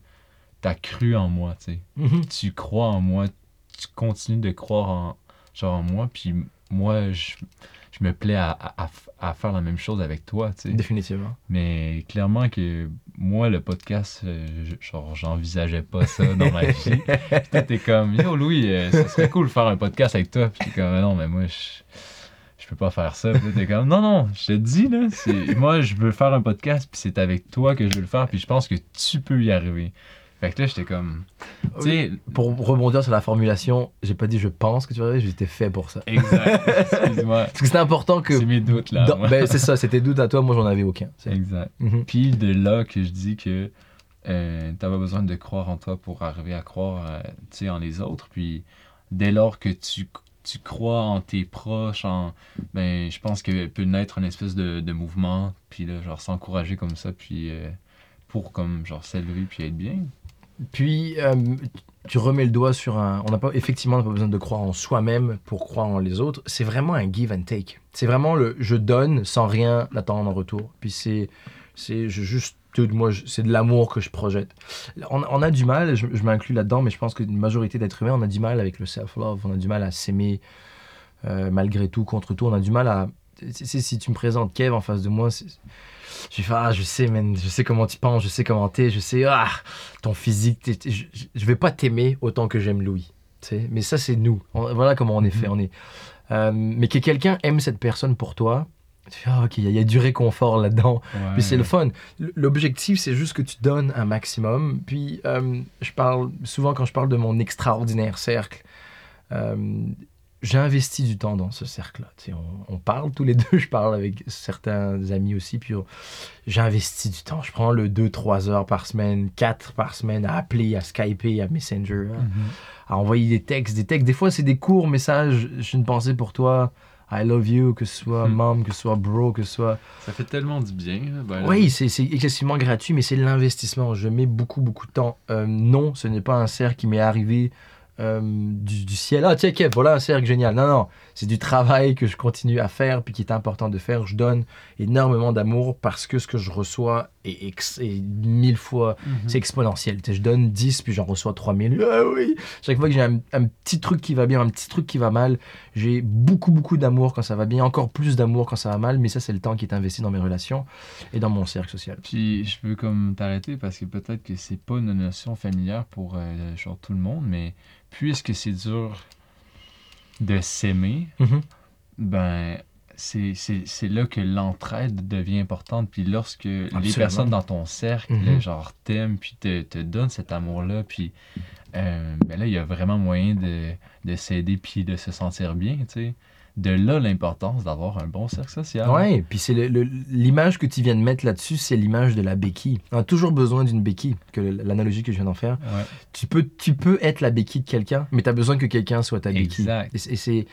tu as cru en moi, tu sais. Mhm. Tu crois en moi, tu continues de croire en, genre en moi, puis moi, je, je me plais à, à- à faire la même chose avec toi, tu sais. Définitivement. Mais clairement que moi, le podcast, euh, genre, j'envisageais pas ça dans ma vie. Puis toi, t'es comme, yo Louis, euh, ça serait cool de faire un podcast avec toi. Puis t'es comme, Ah non, mais moi, je, je peux pas faire ça. Puis t'es comme, non, non, je te dis, là, moi, je veux faire un podcast, puis c'est avec toi que je veux le faire, puis je pense que tu peux y arriver. Fait que là, j'étais comme, Pour rebondir sur la formulation, j'ai pas dit je pense que tu vas arriver, j'étais fait pour ça. exact, excuse-moi, Parce que c'est important que. c'est mes doutes, là. dans- ben, c'est ça, c'était doute à toi, moi j'en avais aucun. Exact. Mhm. Puis de là que je dis que euh, t'as pas besoin de croire en toi pour arriver à croire euh, en les autres. Puis dès lors que tu, tu crois en tes proches, en, ben, je pense que peut naître une espèce de, de mouvement, puis là, genre s'encourager comme ça, puis euh, pour comme genre s'élever puis être bien. Puis, euh, tu remets le doigt sur un. On n'a pas, effectivement, on n'a pas besoin de croire en soi-même pour croire en les autres. C'est vraiment un give and take. C'est vraiment le je donne sans rien attendre en retour. Puis c'est. C'est juste. Moi, c'est de l'amour que je projette. On, a du mal, je, m'inclus là-dedans, mais je pense qu'une majorité d'êtres humains, on a du mal avec le self-love, on a du mal à s'aimer euh, malgré tout, contre tout. On a du mal à. Si tu me présentes Kev en face de moi, je vais faire Ah, je sais, man, je sais comment tu penses, je sais comment t'es, je sais, ah, ton physique, t'es- je, je- je vais pas t'aimer autant que j'aime Louis. tu sais. Mais ça, c'est nous. On- voilà comment on est fait. Mhm. On est, Euh, mais que quelqu'un aime cette personne pour toi, tu fais, ah, ok, il y, a- il y a du réconfort là-dedans. Puis c'est le fun. L'objectif, c'est juste que tu donnes un maximum. Puis euh, je parle souvent quand je parle de mon extraordinaire cercle. euh, j'ai investi du temps dans ce cercle-là. Tu sais, On, on parle tous les deux, je parle avec certains amis aussi, puis j'ai investi du temps. Je prends le 2-3 heures par semaine, 4 par semaine à appeler, à skyper, à messenger, à, Mhm. à envoyer des textes. Des textes, des fois c'est des courts messages, j'ai une pensée pour toi, I love you, que ce soit Hmm. mom, que ce soit bro, que ce soit... Ça fait tellement du bien. là. Ben, Oui, c'est c'est excessivement gratuit, mais c'est l'investissement. Je mets beaucoup, beaucoup de temps. Euh, non, ce n'est pas un cercle qui m'est arrivé euh, du, du ciel. Ah, tiens, Kev, voilà un cercle génial. Non, non, c'est du travail que je continue à faire, puis qui est important de faire. Je donne énormément d'amour parce que ce que je reçois est, ex- est mille fois Mhm. c'est exponentiel. Je donne 10, puis j'en reçois 3000. Ah oui! Chaque fois que j'ai un, un petit truc qui va bien, un petit truc qui va mal, j'ai beaucoup, beaucoup d'amour quand ça va bien, encore plus d'amour quand ça va mal, mais ça, c'est le temps qui est investi dans mes relations et dans mon cercle social. Puis je veux comme t'arrêter parce que peut-être que c'est pas une notion familière pour euh, genre tout le monde, mais puisque c'est dur de s'aimer, Mhm. ben c'est là que l'entraide devient importante. Puis lorsque les personnes dans ton cercle, Mhm. là, genre, t'aiment, puis te, te donnent cet amour-là, puis euh, ben là, il y a vraiment moyen de, de s'aider, puis de se sentir bien, tu sais. De là l'importance d'avoir un bon cercle social. Ouais, puis c'est l'image que tu viens de mettre là-dessus, c'est l'image de la béquille. On a toujours besoin d'une béquille, que l'analogie que je viens d'en faire. Ouais. Tu peux, tu peux être la béquille de quelqu'un, mais tu as besoin que quelqu'un soit ta béquille. Exact. C'est-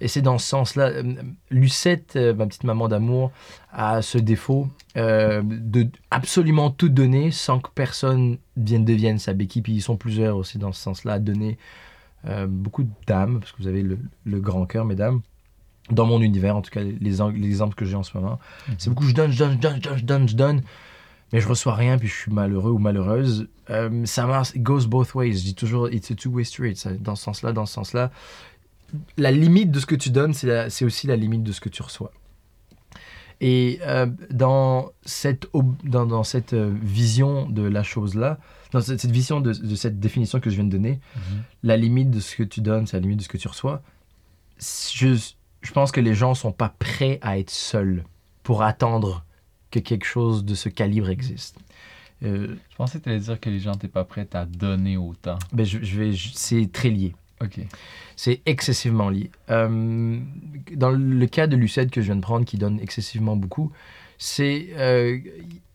et c'est dans ce sens-là. Euh, Lucette, euh, ma petite maman d'amour, a ce défaut euh, de absolument tout donner sans que personne vienne devienne sa béquille. Puis ils sont plusieurs aussi dans ce sens-là à donner euh, beaucoup d'âme, parce que vous avez le, le grand cœur, mesdames. Dans mon univers, en tout cas, les, exemples que j'ai en ce moment. C'est beaucoup je donne, je donne, je donne, je donne, je donne, je donne, mais je reçois rien, puis je suis malheureux ou malheureuse. Euh, ça marche, it goes both ways. Je dis toujours, it's a two-way street. Ça, dans ce sens-là, dans ce sens-là. La limite de ce que tu donnes, c'est aussi la limite de ce que tu reçois. Et euh, dans cette, dans, dans cette euh, vision de la chose-là, dans cette, cette vision de, de cette définition que je viens de donner, Mhm. la limite de ce que tu donnes, c'est la limite de ce que tu reçois. Je, je pense que les gens sont pas prêts à être seuls pour attendre que quelque chose de ce calibre existe. Euh, Je pensais que tu allais dire que les gens n'étaient pas prêts à donner autant. ben je, je vais, c'est très lié. Ok. C'est excessivement lié. Euh, dans le cas de Lucette que je viens de prendre, qui donne excessivement beaucoup, c'est. euh,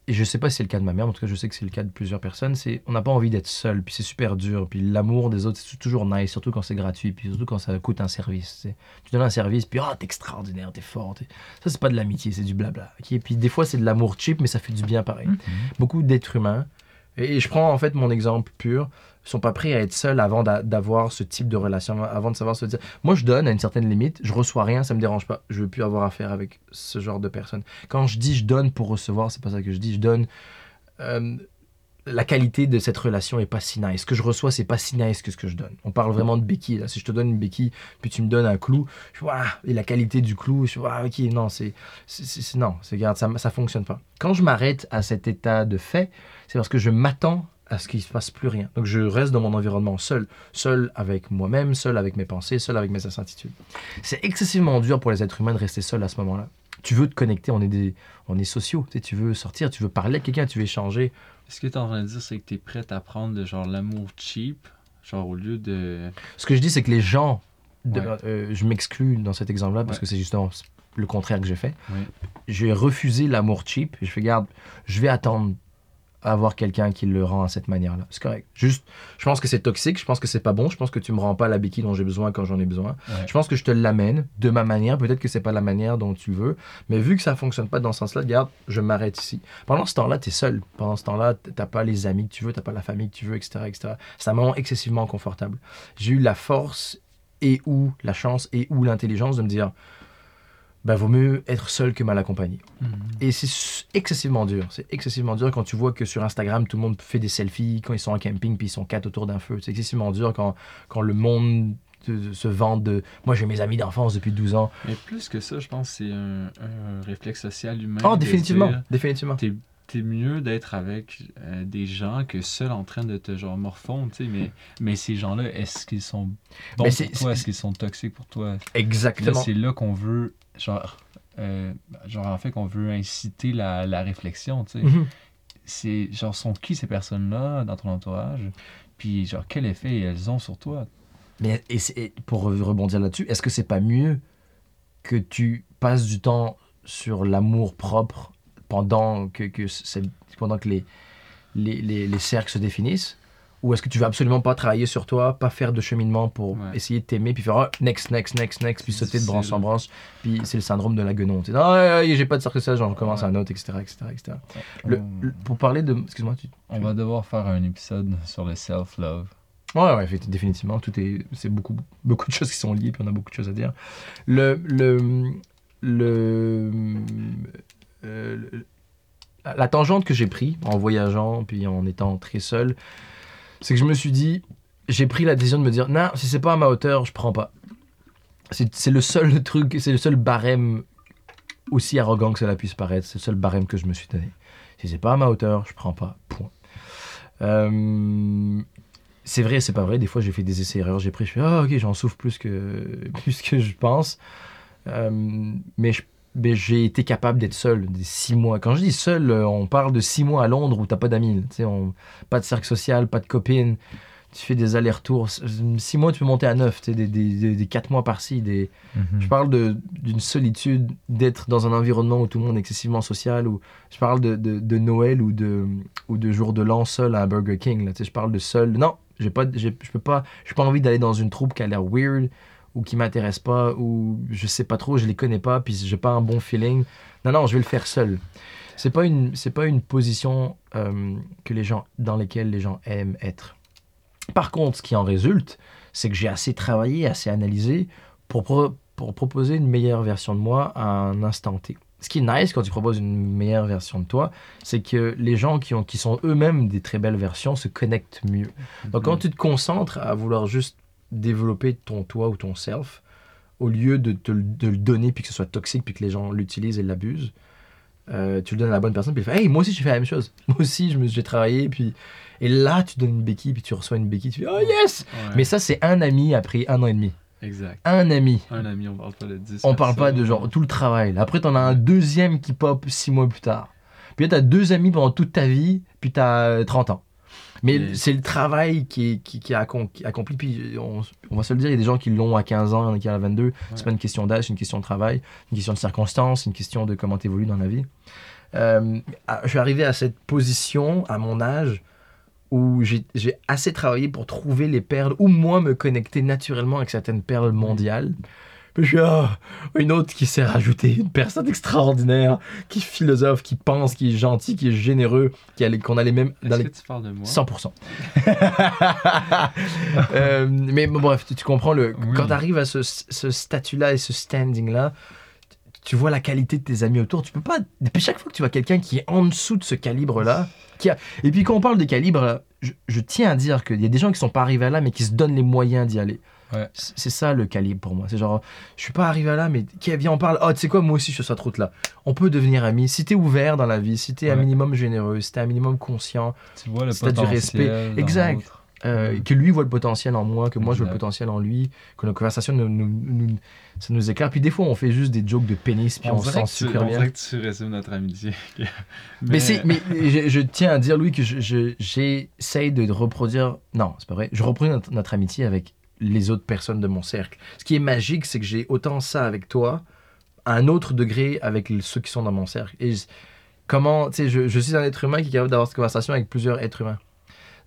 et je sais pas si c'est le cas de ma mère, mais en tout cas, je sais que c'est le cas de plusieurs personnes. C'est on n'a pas envie d'être seul, puis c'est super dur. Puis l'amour des autres, c'est toujours nice, surtout quand c'est gratuit, puis surtout quand ça coûte un service. tu sais. Tu donnes un service, puis ah, t'es extraordinaire, t'es fort. t'es- Ça, c'est pas de l'amitié, c'est du blabla. ok? Puis des fois, c'est de l'amour cheap, mais ça fait du bien pareil Mhm. beaucoup d'êtres humains Et, et je prends en fait mon exemple pur. Sont pas prêts à être seuls avant d'a- d'avoir ce type de relation, avant de savoir se dire. Moi, je donne à une certaine limite, je reçois rien, ça me dérange pas. Je veux plus avoir affaire avec ce genre de personnes. Quand je dis je donne pour recevoir, c'est pas ça que je dis. Je donne. euh, la qualité de cette relation est pas si nice. Ce que je reçois, c'est pas si nice que ce que je donne. On parle vraiment de béquille. Là. Si je te donne une béquille, puis tu me donnes un clou, je vois, et la qualité du clou, je vois, ok, non, c'est, non, regarde, ça, ça fonctionne pas. Quand je m'arrête à cet état de fait, c'est parce que je m'attends à ce qu'il se passe plus rien. Donc je reste dans mon environnement seul, seul avec moi-même, seul avec mes pensées, seul avec mes incertitudes. C'est excessivement dur pour les êtres humains de rester seul à ce moment-là. Tu veux te connecter, on est des, on est sociaux, tu, sais, tu veux sortir, tu veux parler à quelqu'un, tu veux échanger. Ce que tu es en train de dire, c'est que tu es prête à prendre de genre l'amour cheap, genre au lieu de. Ce que je dis, c'est que les gens, de- Ouais. euh, je m'exclus dans cet exemple-là parce Ouais. que c'est justement le contraire que j'ai fait. Ouais. J'ai refusé l'amour cheap je fais garde, je vais attendre avoir quelqu'un qui le rend à cette manière-là. C'est correct. Juste, je pense que c'est toxique, je pense que c'est pas bon, je pense que tu me rends pas la béquille dont j'ai besoin quand j'en ai besoin. Ouais. Je pense que je te l'amène de ma manière, peut-être que c'est pas la manière dont tu veux, mais vu que ça fonctionne pas dans ce sens-là, regarde, je m'arrête ici. Pendant ce temps-là, tu es seul. Pendant ce temps-là, t'as pas les amis que tu veux, t'as pas la famille que tu veux, etc., etc. C'est un moment excessivement confortable. J'ai eu la force et ou la chance et ou l'intelligence de me dire, ben vaut mieux être seul que mal accompagné. Mhm. Et c'est excessivement dur. C'est excessivement dur quand tu vois que sur Instagram, tout le monde fait des selfies quand ils sont en camping puis ils sont quatre autour d'un feu. C'est excessivement dur quand, quand le monde se vante de moi j'ai mes amis d'enfance depuis 12 ans. Mais plus que ça, je pense que c'est un, un réflexe social humain. Oh, définitivement, dire, définitivement. T'es mieux d'être avec euh, des gens que seul en train de te genre morfondre, tu sais, mais, mais ces gens-là, est-ce qu'ils sont bons pour toi? Est-ce qu'ils sont toxiques pour toi? Exactement. c'est là qu'on veut, genre, euh, genre en fait, qu'on veut inciter la, la réflexion, tu sais. Mhm. C'est, genre, sont qui ces personnes-là dans ton entourage? Puis, genre, quel effet elles ont sur toi? Mais et pour re- rebondir là-dessus, est-ce que c'est pas mieux que tu passes du temps sur l'amour propre pendant que, que, pendant que les, les, les, les cercles se définissent? Ou est-ce que tu veux absolument pas travailler sur toi, pas faire de cheminement pour Ouais. essayer de t'aimer, puis faire ah, next, next, next, next, puis sauter de branche en branche, puis c'est le syndrome de la guenon. Tu ah, ouais, j'ai pas de cercle social, j'en recommence Ouais. un autre, etc. etc., etc. Le- On- le- pour parler de. Excuse-moi, tu. On va devoir faire un épisode sur le self-love. Ouais, ouais, définitivement. Tout est, c'est beaucoup, beaucoup de choses qui sont liées, puis on a beaucoup de choses à dire. Le, le, le, euh, la tangente que j'ai pris en voyageant, puis en étant très seul, c'est que je me suis dit, j'ai pris la décision de me dire, non, si c'est pas à ma hauteur, je prends pas. C'est, c'est le seul truc, c'est le seul barème, aussi arrogant que cela puisse paraître, c'est le seul barème que je me suis donné. Si c'est pas à ma hauteur, je prends pas. Point. Euh, c'est vrai, c'est pas vrai. Des fois, j'ai fait des essais-erreurs. J'ai pris, je fais, ah, ok, j'en souffre plus que, plus que je pense. Euh, mais je- mais j'ai été capable d'être seul des six mois. Quand je dis seul, euh, on parle de six mois à Londres où t'as pas d'amis. On- pas de cercle social, pas de copine. Tu fais des allers-retours. Six mois, tu peux monter à neuf. Des, des, des- des quatre mois par-ci. Des... Je parle d'une solitude, d'être dans un environnement où tout le monde est excessivement social. Ou je parle de, de, de Noël ou de, ou de jour de l'an seul à Burger King. Là. Je parle de seul. Non, j'ai pas, je peux pas, j'ai pas envie d'aller dans une troupe qui a l'air weird ou qui m'intéresse pas ou je sais pas trop, je les connais pas, puis j'ai pas un bon feeling. Non, non, je vais le faire seul. C'est pas une, c'est pas une position euh, que les gens, dans lesquelles les gens aiment être. Par contre, ce qui en résulte, c'est que j'ai assez travaillé, assez analysé pour, pro- pour proposer une meilleure version de moi à un instant T. Ce qui est nice quand tu proposes une meilleure version de toi, c'est que les gens qui, ont, qui sont eux-mêmes des très belles versions se connectent mieux. Donc quand tu te concentres à vouloir juste développer ton toi ou ton self, au lieu de, te le- de le donner puis que ce soit toxique puis que les gens l'utilisent et l'abusent, euh, tu le donnes à la bonne personne puis il fait Hey, moi aussi j'ai fait la même chose. Moi aussi je me- j'ai travaillé puis. Et là tu donnes une béquille puis tu reçois une béquille, tu fais Oh yes Ouais, Mais ça c'est un ami après un an et demi. exact. Un ami. Un ami, on parle pas de 10 On parle pas de genre tout le travail. là. Après, t'en as un deuxième qui pop six mois plus tard. Puis là, t'as deux amis pendant toute ta vie, puis t'as euh, 30 ans. Mais c'est le travail qui est, qui, qui est accompli. Puis on, on va se le dire, il y a des gens qui l'ont à 15 ans, il y en a qui à 22. C'est pas une question d'âge, c'est une question de travail, une question de circonstances, une question de comment t'évolues dans la vie. Euh, je suis arrivé à cette position, à mon âge, où j'ai j'ai assez travaillé pour trouver les perles, ou moi me connecter naturellement avec certaines perles mondiales. Puis ah, une autre qui s'est rajoutée, une personne extraordinaire, qui est philosophe, qui pense, qui est gentil, qui est généreux, qui a les- qu'on a les mêmes. dans Est-ce les- que tu parles de moi? 100%. Euh, mais bon, bref, tu, tu comprends, le, Oui. quand tu arrives à ce, ce statut-là et ce standing-là, tu vois la qualité de tes amis autour. Tu peux pas. Depuis chaque fois que tu vois quelqu'un qui est en dessous de ce calibre-là, qui a... et puis quand on parle de calibre, je, je tiens à dire qu'il y a des gens qui sont pas arrivés à là, mais qui se donnent les moyens d'y aller. Ouais. C'est ça le calibre pour moi. C'est genre, je suis pas arrivé à là, mais qui viens, on parle. Oh, tu sais quoi, moi aussi je suis sur cette route-là. On peut devenir amis. Si t'es ouvert dans la vie, si t'es un minimum généreux, si t'es un minimum conscient, Tu vois le Si t'as du respect. Exact. euh, que lui voit le potentiel en moi, que moi je vois le potentiel en lui, que nos conversations nous, nous- nous- ça nous éclaire. Puis des fois on fait juste des jokes de pénis, puis on, On sent super on bien. dirait que tu résumes notre amitié. Mais, c'est, mais je, je tiens à dire, Louis, que je, je- j'essaye de reproduire. Non, c'est pas vrai. Je reproduis notre, notre amitié avec les autres personnes de mon cercle. Ce qui est magique, c'est que j'ai autant ça avec toi, à un autre degré avec ceux qui sont dans mon cercle. Et comment, tu sais, je, je suis un être humain qui est capable d'avoir cette conversation avec plusieurs êtres humains.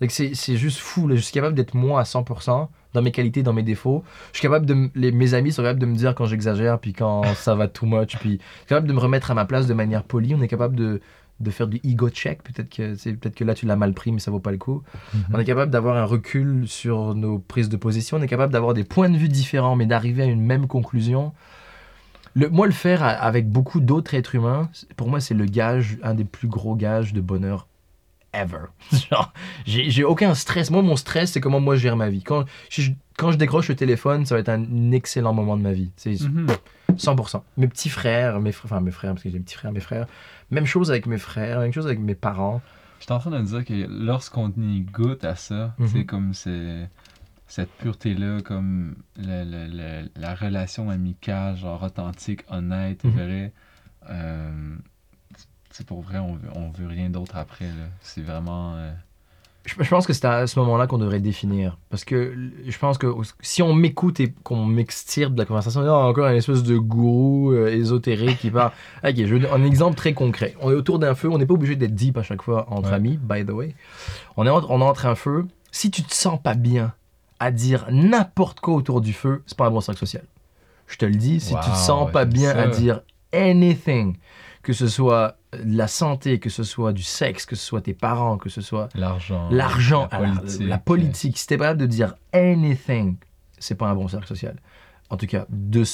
C'est, juste fou. Je suis capable d'être moi à 100% dans mes qualités, dans mes défauts. Je suis capable de. mes amis sont capables de me dire quand j'exagère, puis quand ça va too much, puis je suis capable de me remettre à ma place de manière polie. On est capable de, de faire du ego check. Peut-être que, c'est, peut-être que là, tu l'as mal pris, mais ça vaut pas le coup. Mhm. On est capable d'avoir un recul sur nos prises de position. On est capable d'avoir des points de vue différents, mais d'arriver à une même conclusion. Le, moi, le faire avec beaucoup d'autres êtres humains, pour moi, c'est le gage, un des plus gros gages de bonheur ever. Genre, j'ai, j'ai aucun stress. Moi, mon stress, c'est comment moi je gère ma vie. Quand je, quand je décroche le téléphone, ça va être un excellent moment de ma vie. C'est Mhm. 100%. Mes petits frères, mes frères, enfin mes frères, parce que j'ai des petits frères, mes frères. Même chose avec mes frères, même chose avec mes parents. J'étais en train de dire que lorsqu'on y goûte à ça, Mhm. c'est comme c'est cette pureté-là, comme le- le- le- la relation amicale, genre authentique, honnête, Mhm. vraie. euh, c'est pour vrai, on veut, on veut rien d'autre après. là. C'est vraiment. euh, Je, pense que c'est à ce moment-là qu'on devrait définir. Parce que je pense que si on m'écoute et qu'on m'extire de la conversation, y a encore un espèce de gourou euh, ésotérique qui parle. Ok, je veux un exemple très concret. On est autour d'un feu, on n'est pas obligé d'être deep à chaque fois entre Ouais. amis, by the way. On est, entre, on est entre un feu. Si tu te sens pas bien à dire n'importe quoi autour du feu, c'est pas un bon cercle social. Je te le dis, si tu te Wow, sens pas bien ça. à dire anything, que ce soit de la santé, que ce soit du sexe, que ce soit tes parents, que ce soit L'argent. L'argent, la la politique. politique, la politique si t'es pas capable de dire anything, c'est pas un bon cercle social. En tout cas, de,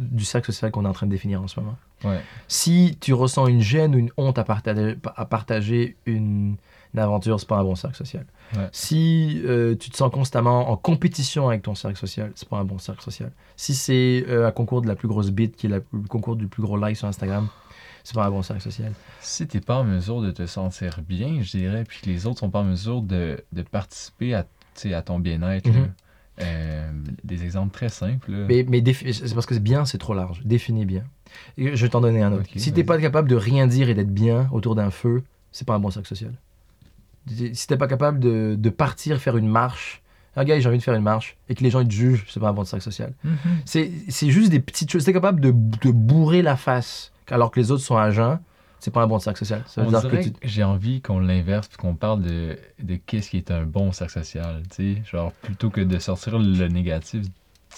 du cercle social qu'on est en train de définir en ce moment. Ouais. Si tu ressens une gêne ou une honte à partager, à partager une, une aventure, c'est pas un bon cercle social. Ouais. Si euh, tu te sens constamment en compétition avec ton cercle social, c'est pas un bon cercle social. Si c'est euh, un concours de la plus grosse bite, qui est la- le concours du plus gros like sur Instagram, c'est pas un bon cercle social. Si t'es pas en mesure de te sentir bien, je dirais, puis que les autres sont pas en mesure de, de participer à, à ton bien-être. Euh, des exemples très simples. là. Mais, mais c'est parce que bien, c'est trop large. Définis bien. Et je vais t'en donner un autre. Si t'es pas capable de rien dire et d'être bien autour d'un feu, c'est pas un bon cercle social. Si t'es pas capable de, de partir faire une marche, un gars, j'ai envie de faire une marche, et que les gens ils te jugent, c'est pas un bon cercle social. Mhm. C'est c'est juste des petites choses. Si t'es capable de, de bourrer la face alors que les autres sont à jeun, c'est pas un bon cercle social. Ça veut On dire que dirait tu- que j'ai envie qu'on l'inverse puis qu'on parle de, de qu'est-ce qui est un bon cercle social. tu sais. Genre, plutôt que de sortir le négatif,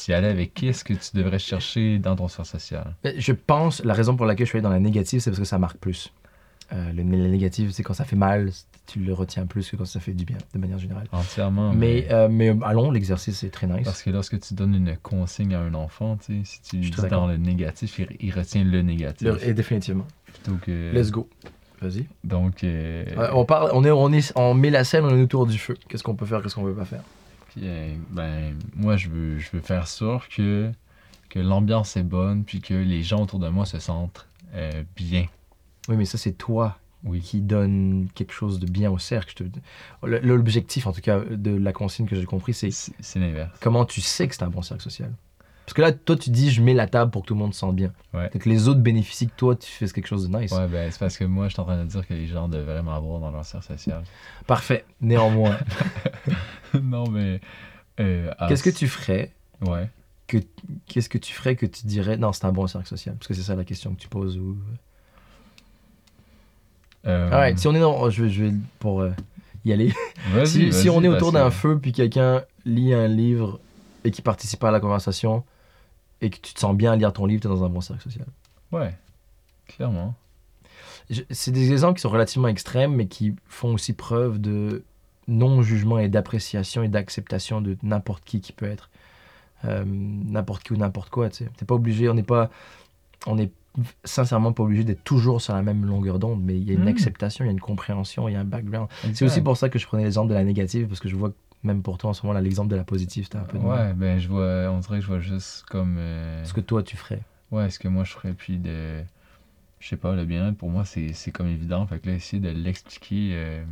d'y aller avec qu'est-ce que tu devrais chercher dans ton cercle social. Je pense, la raison pour laquelle je suis allé dans la négative, c'est parce que ça marque plus. Euh, le, la négative, c'est quand ça fait mal, tu le retiens plus que quand ça fait du bien, de manière générale. Entièrement. Mais, euh, mais allons, l'exercice est très nice. Parce que lorsque tu donnes une consigne à un enfant, tu sais, si tu suis dis dans le négatif, il, il retient le négatif. Le- et définitivement. Plutôt que... Let's go. Vas-y. Donc, euh, Ouais, on parle, on est, on est, on met la scène, on est autour du feu. Qu'est-ce qu'on peut faire, qu'est-ce qu'on peut pas faire? puis, euh, ben, moi, je veux, je veux faire sûr que, que l'ambiance est bonne puis que les gens autour de moi se sentent euh, bien. Oui, mais ça c'est toi Oui. qui donne quelque chose de bien au cercle. Te- L'objectif, en tout cas, de la consigne que j'ai compris, c'est comment tu sais que c'est un bon cercle social? Parce que là, toi, tu dis, je mets la table pour que tout le monde se sente bien. Ouais. Donc les autres bénéficient que toi, tu fais quelque chose de nice. Ouais, ben, c'est parce que moi, je suis en train de dire que les gens devraient m'avoir dans leur cercle social. Parfait. Néanmoins, non, mais. euh, ah, qu'est-ce que tu ferais Ouais. que qu'est-ce que tu ferais que tu dirais non, c'est un bon cercle social? Parce que c'est ça la question que tu poses. Ou... Alright, si on est dans, je vais, je vais pour euh, y aller. Si, on est autour d'un feu puis quelqu'un lit un livre et qui participe à la conversation, et que tu te sens bien à lire ton livre, tu es dans un bon cercle social. Ouais, clairement. C'est des exemples qui sont relativement extrêmes, mais qui font aussi preuve de non-jugement et d'appréciation et d'acceptation de n'importe qui qui peut être euh, n'importe qui ou n'importe quoi. Tu n'es pas obligé, on n'est pas, on est sincèrement pas obligé d'être toujours sur la même longueur d'onde, mais il y a une Mm. acceptation, il y a une compréhension, il y a un background. C'est aussi pour ça que je prenais l'exemple de la négative, parce que je vois que même pour toi en ce moment, là, l'exemple de la positive, c'était un peu de mal. Ouais, ben je vois, on dirait que je vois juste comme. euh, ce que toi tu ferais. Ouais, ce que moi je ferais, puis de. Je sais pas, le bien-être pour moi c'est c'est comme évident. Fait que là, essayer de l'expliquer. euh,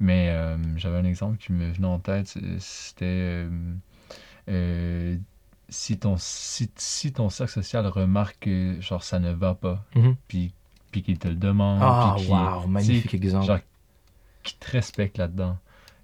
Mais euh, j'avais un exemple qui me venait en tête. C'était. euh, si, ton, si, si ton cercle social remarque que genre ça ne va pas, Mhm. puis, puis qu'il te le demande, Ah, magnifique exemple. genre qui te respecte là-dedans.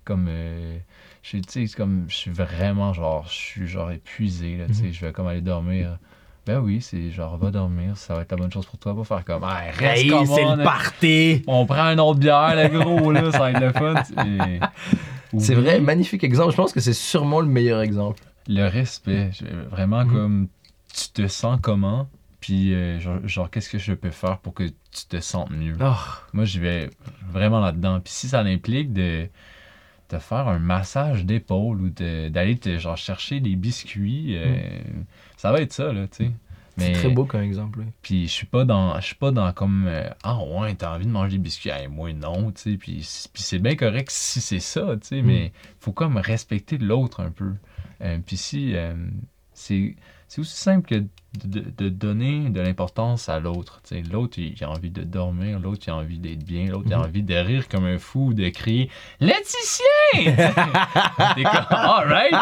Comme, euh, je sais, comme, je suis vraiment, genre, je suis, genre, épuisé, là, tu sais, Mhm. je vais comme aller dormir. Ben oui, c'est genre, va dormir, ça va être la bonne chose pour toi, pas faire comme, hey, reste Hey, c'est le party! on prend un autre bière, le gros, là, ça va être le fun. Et- C'est vrai, magnifique exemple. Je pense que c'est sûrement le meilleur exemple. Le respect, je- vraiment Mhm. comme, tu te sens comment, puis euh, genre, genre, qu'est-ce que je peux faire pour que tu te sentes mieux? Oh, Moi, j'y vais vraiment là-dedans. Puis si ça implique de te faire un massage d'épaule ou d'aller te genre chercher des biscuits, euh, ça va être ça, là, tu sais. c'est très beau comme exemple. Puis je suis pas dans je suis pas dans comme euh, ah ouais, t'as envie de manger des biscuits, Hey, moi non, tu sais. Puis c'est bien correct si c'est ça, tu sais, Mm. mais faut comme respecter l'autre un peu. Euh, puis si euh, c'est c'est aussi simple que de, donner de l'importance à l'autre. L'autre, il, a envie de dormir, l'autre, il a envie d'être bien, l'autre, il a Mhm. envie de rire comme un fou, de crier Laetitia! T'es comme, alright,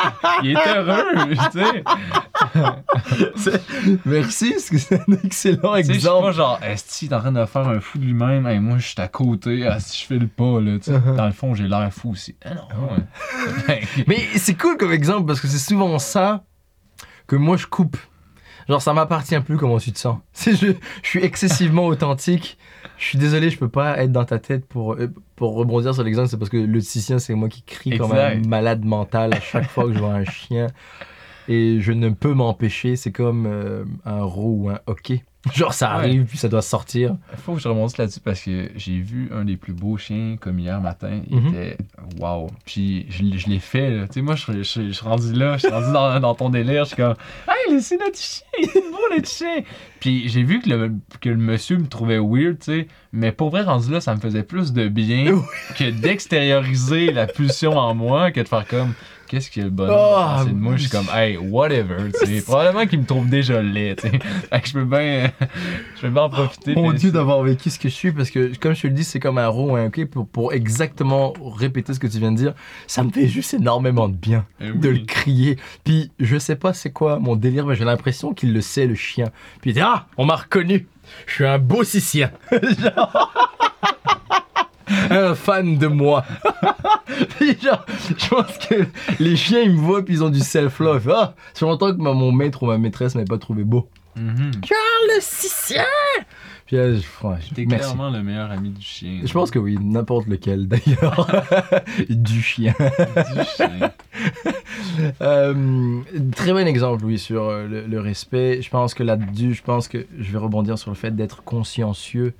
il est heureux. Merci, parce que c'est un excellent sais, je suis pas exemple. genre, est-ce qu'il est en train de faire un fou de lui-même? Hey, moi, je suis à côté, ah, si je fais le pas, là, tu sais. Uh-huh. Dans le fond, j'ai l'air fou aussi. Ah non, ouais. Mais c'est cool comme exemple parce que c'est souvent ça que moi je coupe. Genre, ça m'appartient plus comment tu te sens. Je, je suis excessivement authentique. Je suis désolé, je peux pas être dans ta tête pour, euh, pour rebondir sur l'exemple. C'est parce que le titien, c'est moi qui crie comme un malade mental à chaque fois que je vois un chien. Et je ne peux m'empêcher. C'est comme euh, un roux ou un hockey. Genre, ça Ouais. arrive, puis ça doit sortir. Faut que je remonte là-dessus parce que j'ai vu un des plus beaux chiens comme hier matin. Il Mhm. était wow. Puis je, l'ai- je l'ai fait, là. Tu sais, moi, je, je- je suis rendu là, je suis rendu dans, dans ton délire. Je suis comme, hey, c'est notre chien, il est beau, notre chien. Puis j'ai vu que le, que le monsieur me trouvait weird, tu sais. Mais pour vrai, rendu là, ça me faisait plus de bien que d'extérioriser la pulsion en moi que de faire comme, qu'est-ce que le bonhomme Oh, de moi? Je suis comme, hey, whatever, tu sais. Probablement qu'il me trouve déjà laid, tu sais. Fait que je peux bien, je peux bien en profiter. Mon Dieu d'avoir vécu ce que je suis parce que comme je te le dis c'est comme un roux ou un hockey pour, pour exactement répéter ce que tu viens de dire ça me fait juste énormément de bien Eh de le crier puis je sais pas c'est quoi mon délire mais j'ai l'impression qu'il le sait le chien puis il dit ah on m'a reconnu je suis un beau sicien Genre, un fan de moi puis genre je pense que les chiens ils me voient puis ils ont du self love ah fait longtemps que ma- mon maître ou ma maîtresse m'avait pas trouvé beau Mhm. le sicien puis là, je, ouais, T'es merci. clairement le meilleur ami du chien. Je pense que oui, n'importe lequel d'ailleurs. du chien. Du chien. Euh, très bon exemple, oui, sur euh, le, le respect. Je pense que là-dessus, je pense que je vais rebondir sur le fait d'être consciencieux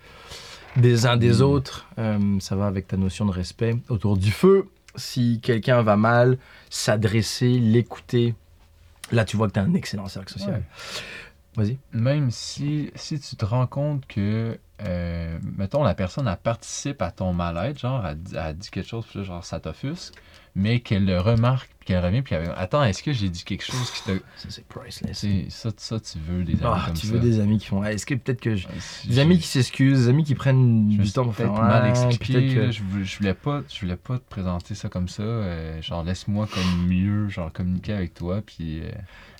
des uns des Mm. autres. Euh, ça va avec ta notion de respect. Autour du feu, si quelqu'un va mal, s'adresser, l'écouter. Là, tu vois que tu as un excellent cercle social. Ouais. Vas-y. Même si, si tu te rends compte que, euh, mettons, la personne, elle participe à ton mal-être, genre, elle, dit- elle dit quelque chose, puis genre, ça t'offusque, mais qu'elle le remarque, puis qu'elle revient, puis elle Attends, est-ce que j'ai dit quelque chose qui te. Ça, c'est priceless. Ça, ça, tu veux des amis Ah, comme tu ça. veux des amis qui font. Ah, Est-ce que peut-être que. je- si Des amis qui s'excusent, des amis qui prennent Je du temps pour faire. mal expliqué, peut-être que- là, je, voulais, je voulais pas je voulais pas te présenter ça comme ça euh, genre laisse-moi comme mieux genre communiquer avec toi puis euh,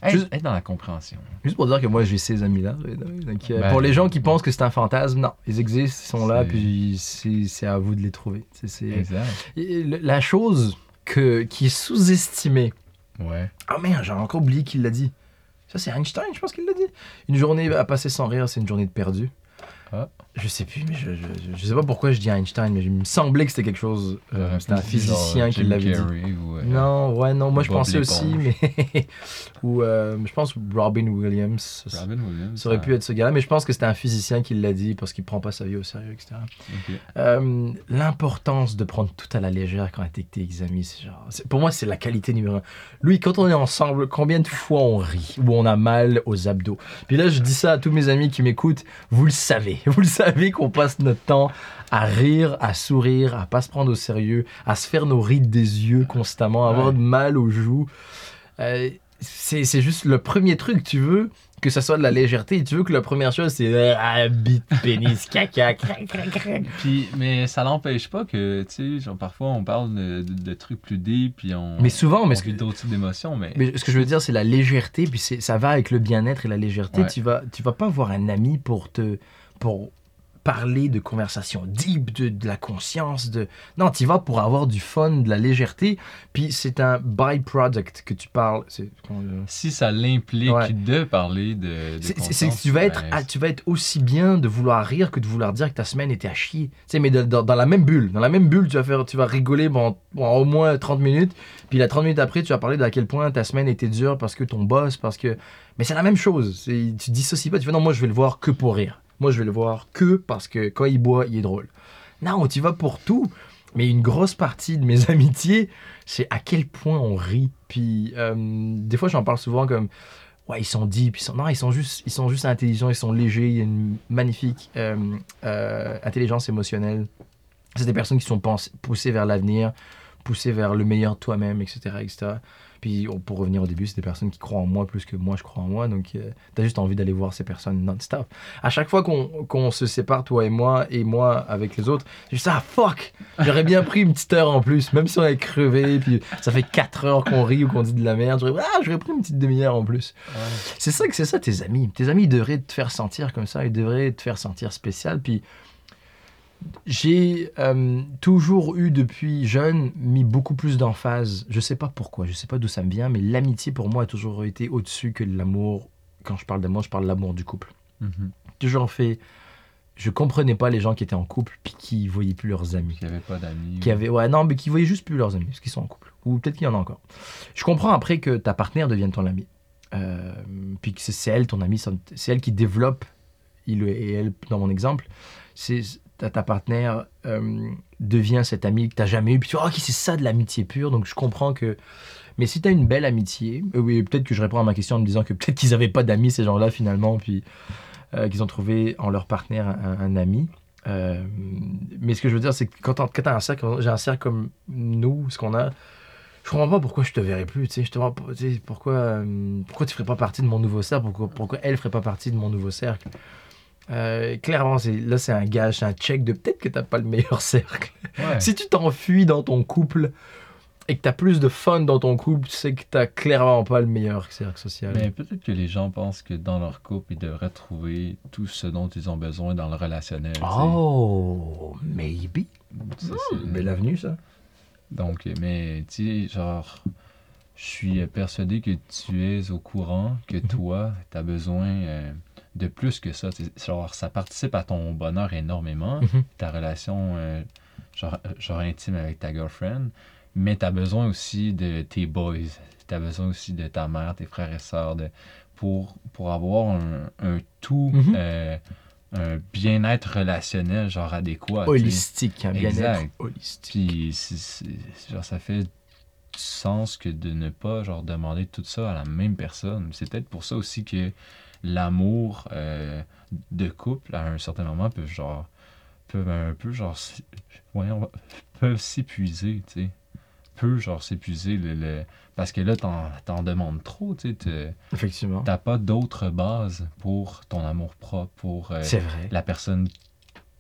être, Juste- être dans la compréhension Juste pour dire que moi j'ai ces amis-là. donc, euh, Ben, pour les gens qui pensent que c'est un fantasme, non, ils existent, ils sont là, puis c'est à vous de les trouver. C'est- exact La chose que, qui est sous-estimée. ouais Ah merde, j'ai encore oublié qu'il l'a dit. Ça, c'est Einstein, je pense qu'il l'a dit. Une journée à passer sans rire, c'est une journée de perdu. Ah. Je sais plus, mais je, je, je sais pas pourquoi je dis Einstein, mais il me semblait que c'était quelque chose. euh, c'était un physicien qui l'avait dit. Ou, euh, Non, ouais, non, moi je pensais aussi, mais. Ou euh, je pense Robin Williams. Robin Williams. ça aurait ah, pu être ce gars-là, mais je pense que c'était un physicien qui l'a dit parce qu'il prend pas sa vie au sérieux, etc. L'importance de prendre tout à la légère quand t'es amis, c'est genre. Pour moi, c'est la qualité numéro un. Lui, quand on est ensemble, combien de fois on rit ou on a mal aux abdos? Puis là, je dis ça à tous mes amis qui m'écoutent, vous le savez. Vous le savez qu'on passe notre temps à rire, à sourire, à pas se prendre au sérieux, à se faire nos rides des yeux constamment, à avoir Ouais. mal aux joues. Euh, c'est c'est juste le premier truc, tu veux que ça soit de la légèreté. Tu veux que la première chose, c'est euh, ah, bite, pénis, caca, crac, crac, crac. Puis, mais ça n'empêche pas que, tu sais, genre parfois on parle de, de- de trucs plus deep, puis on. Mais souvent, mais on ce que, d'autres types d'émotions, mais. mais ce que je veux dire, c'est la légèreté, puis c'est- ça va avec le bien-être et la légèreté. Ouais. Tu vas, tu vas pas voir un ami pour te, pour parler de conversations deep, de, de la conscience, de non, tu vas pour avoir du fun, de la légèreté. Puis c'est un byproduct que tu parles. Si ça l'implique Ouais. de parler de. de C'est- c'est- c'est que conscience, tu vas être, ben, tu vas être aussi bien de vouloir rire que de vouloir dire que ta semaine était à chier. Tu sais, mais de- dans, la même bulle, dans la même bulle, tu vas faire, tu vas rigoler bon, au moins 30 minutes. Puis la 30 minutes après, tu vas parler de à quel point ta semaine était dure parce que ton boss, parce que. Mais c'est la même chose. Tu dissocies pas. Tu fais non, moi je vais le voir que pour rire. Moi je vais le voir que parce que quand il boit, il est drôle. Non, tu vas pour tout. Mais une grosse partie de mes amitiés, c'est à quel point on rit. Puis euh, des fois, j'en parle souvent comme ouais, ils sont deep, ils sont non, ils sont juste, ils sont juste intelligents, ils sont légers. Il y a une magnifique euh, euh, intelligence émotionnelle. C'est des personnes qui sont poussées vers l'avenir, poussées vers le meilleur toi-même, etc., etc. Puis on- pour revenir au début, c'est des personnes qui croient en moi plus que moi je crois en moi. Donc euh, t'as juste envie d'aller voir ces personnes non-stop. À chaque fois qu'on se sépare, toi et moi, et moi avec les autres, je dis ah fuck, j'aurais bien pris une petite heure en plus, même si on est crevé, puis ça fait 4 heures qu'on rit ou qu'on dit de la merde, j'aurais ah, j'aurais pris une petite demi-heure en plus. ouais. C'est ça que c'est ça tes amis. Tes amis ils devraient te faire sentir comme ça, ils devraient te faire sentir spécial. Puis j'ai euh, toujours eu depuis jeune mis beaucoup plus d'emphase. Je sais pas pourquoi, je sais pas d'où ça me vient, mais l'amitié pour moi a toujours été au-dessus que l'amour. Quand je parle d'amour, je parle de l'amour du couple. Mhm. Toujours fait. Je comprenais pas les gens qui étaient en couple puis qui voyaient plus leurs amis Qu'il n'y avait pas d'amis. qui avaient ouais non mais qui voyaient juste plus leurs amis parce qu'ils sont en couple ou peut-être qu'il y en a encore je comprends après que ta partenaire devienne ton ami Euh, puis que c'est c'est elle ton ami c'est elle qui développe il et elle dans mon exemple c'est ta, ta partenaire euh, devient cet ami que t'as jamais eu puis tu vois ok c'est ça de l'amitié pure. Donc je comprends que mais si t'as une belle amitié euh, oui peut-être que je réponds à ma question en me disant que peut-être qu'ils avaient pas d'amis ces gens-là finalement puis euh, qu'ils ont trouvé en leur partenaire un, ami. Euh, mais ce que je veux dire, c'est que quand quand t'as un cercle, j'ai un cercle comme nous, ce qu'on a, je comprends pas pourquoi je te verrais plus, tu sais, je te vois tu pourquoi, pourquoi tu ferais pas partie de mon nouveau cercle, pourquoi, pourquoi elle ferait pas partie de mon nouveau cercle? Euh, clairement, c'est, là, c'est un gage, un check de peut-être que t'as pas le meilleur cercle. Ouais. Si tu t'enfuis dans ton couple et que t'as plus de fun dans ton couple, c'est que t'as clairement pas le meilleur cercle social. Mais peut-être que les gens pensent que dans leur couple, ils devraient trouver tout ce dont ils ont besoin dans le relationnel. Oh, maybe. Ça, c'est- Belle avenue, ça. Donc, mais tu sais, genre, je suis persuadé que tu es au courant que toi, tu as besoin euh, de plus que ça. Genre, ça participe à ton bonheur énormément, Mhm. ta relation, euh, genre, genre intime avec ta girlfriend, mais tu as besoin aussi de tes boys. Tu as besoin aussi de ta mère, tes frères et sœurs, de, pour, pour avoir un, un tout, Mhm. euh, un bien-être relationnel, genre adéquat. Holistique, un bien-être Exact. holistique. Puis, genre, ça fait du sens que de ne pas, genre, demander tout ça à la même personne. C'est peut-être pour ça aussi que l'amour euh, de couple, à un certain moment, peut, genre, peuvent un peu, genre, s- ouais, on va- peuvent s'épuiser, tu sais. Peut, genre, s'épuiser, le, le- parce que là, t'en, t'en demandes trop, tu sais. Effectivement. T'as pas d'autre base pour ton amour propre, pour euh, C'est vrai. la personne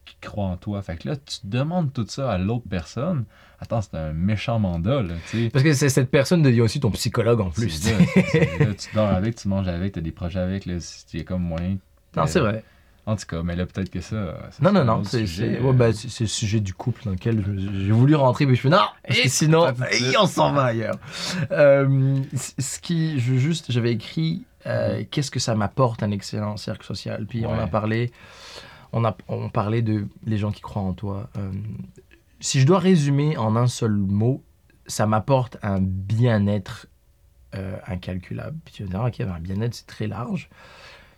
qui croit en toi. Fait que là, tu demandes tout ça à l'autre personne. Attends, c'est un méchant mandat, là, tu sais. Parce que c'est- cette personne devient aussi ton psychologue en plus. Ça, là, tu dors avec, tu manges avec, t'as des projets avec, là, c'est comme moyen. non, c'est vrai. En tout cas, mais là, peut-être que ça. Non, non, non, c'est euh, ouais, bah, c'est- le sujet du couple dans lequel j'ai voulu rentrer, mais je fais non, parce que Et- sinon, et on s'en va ailleurs. Euh, ce qui, je juste, j'avais écrit, euh, qu'est-ce que ça m'apporte un excellent cercle social? Puis on a parlé, on, a, parlait de les gens qui croient en toi. Euh, si je dois résumer en un seul mot, ça m'apporte un bien-être euh, incalculable. Tu vas dire, ok, ben, un bien-être, c'est très large.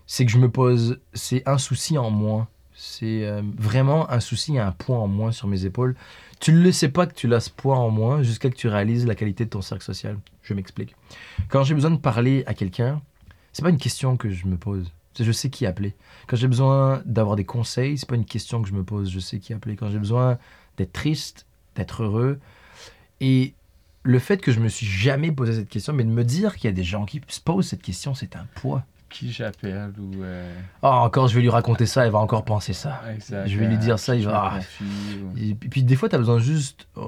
C'est que je me pose, c'est un souci en moins. C'est euh, vraiment un souci, un poids en moins sur mes épaules. Tu ne le sais pas que tu as ce poids en moins jusqu'à que tu réalises la qualité de ton cercle social. Je m'explique. Quand j'ai besoin de parler à quelqu'un, c'est pas une question que je me pose. Je sais qui appeler. Quand j'ai besoin d'avoir des conseils, c'est pas une question que je me pose. Je sais qui appeler. Quand j'ai besoin d'être triste, d'être heureux, et le fait que je me suis jamais posé cette question, mais de me dire qu'il y a des gens qui se posent cette question, c'est un poids. Qui j'appelle ou. euh, Ah, encore, je vais lui raconter ça, elle va encore penser ça. exact, Je vais lui dire ça, il va- ah. ou- Et puis, des fois, tu as besoin juste. euh,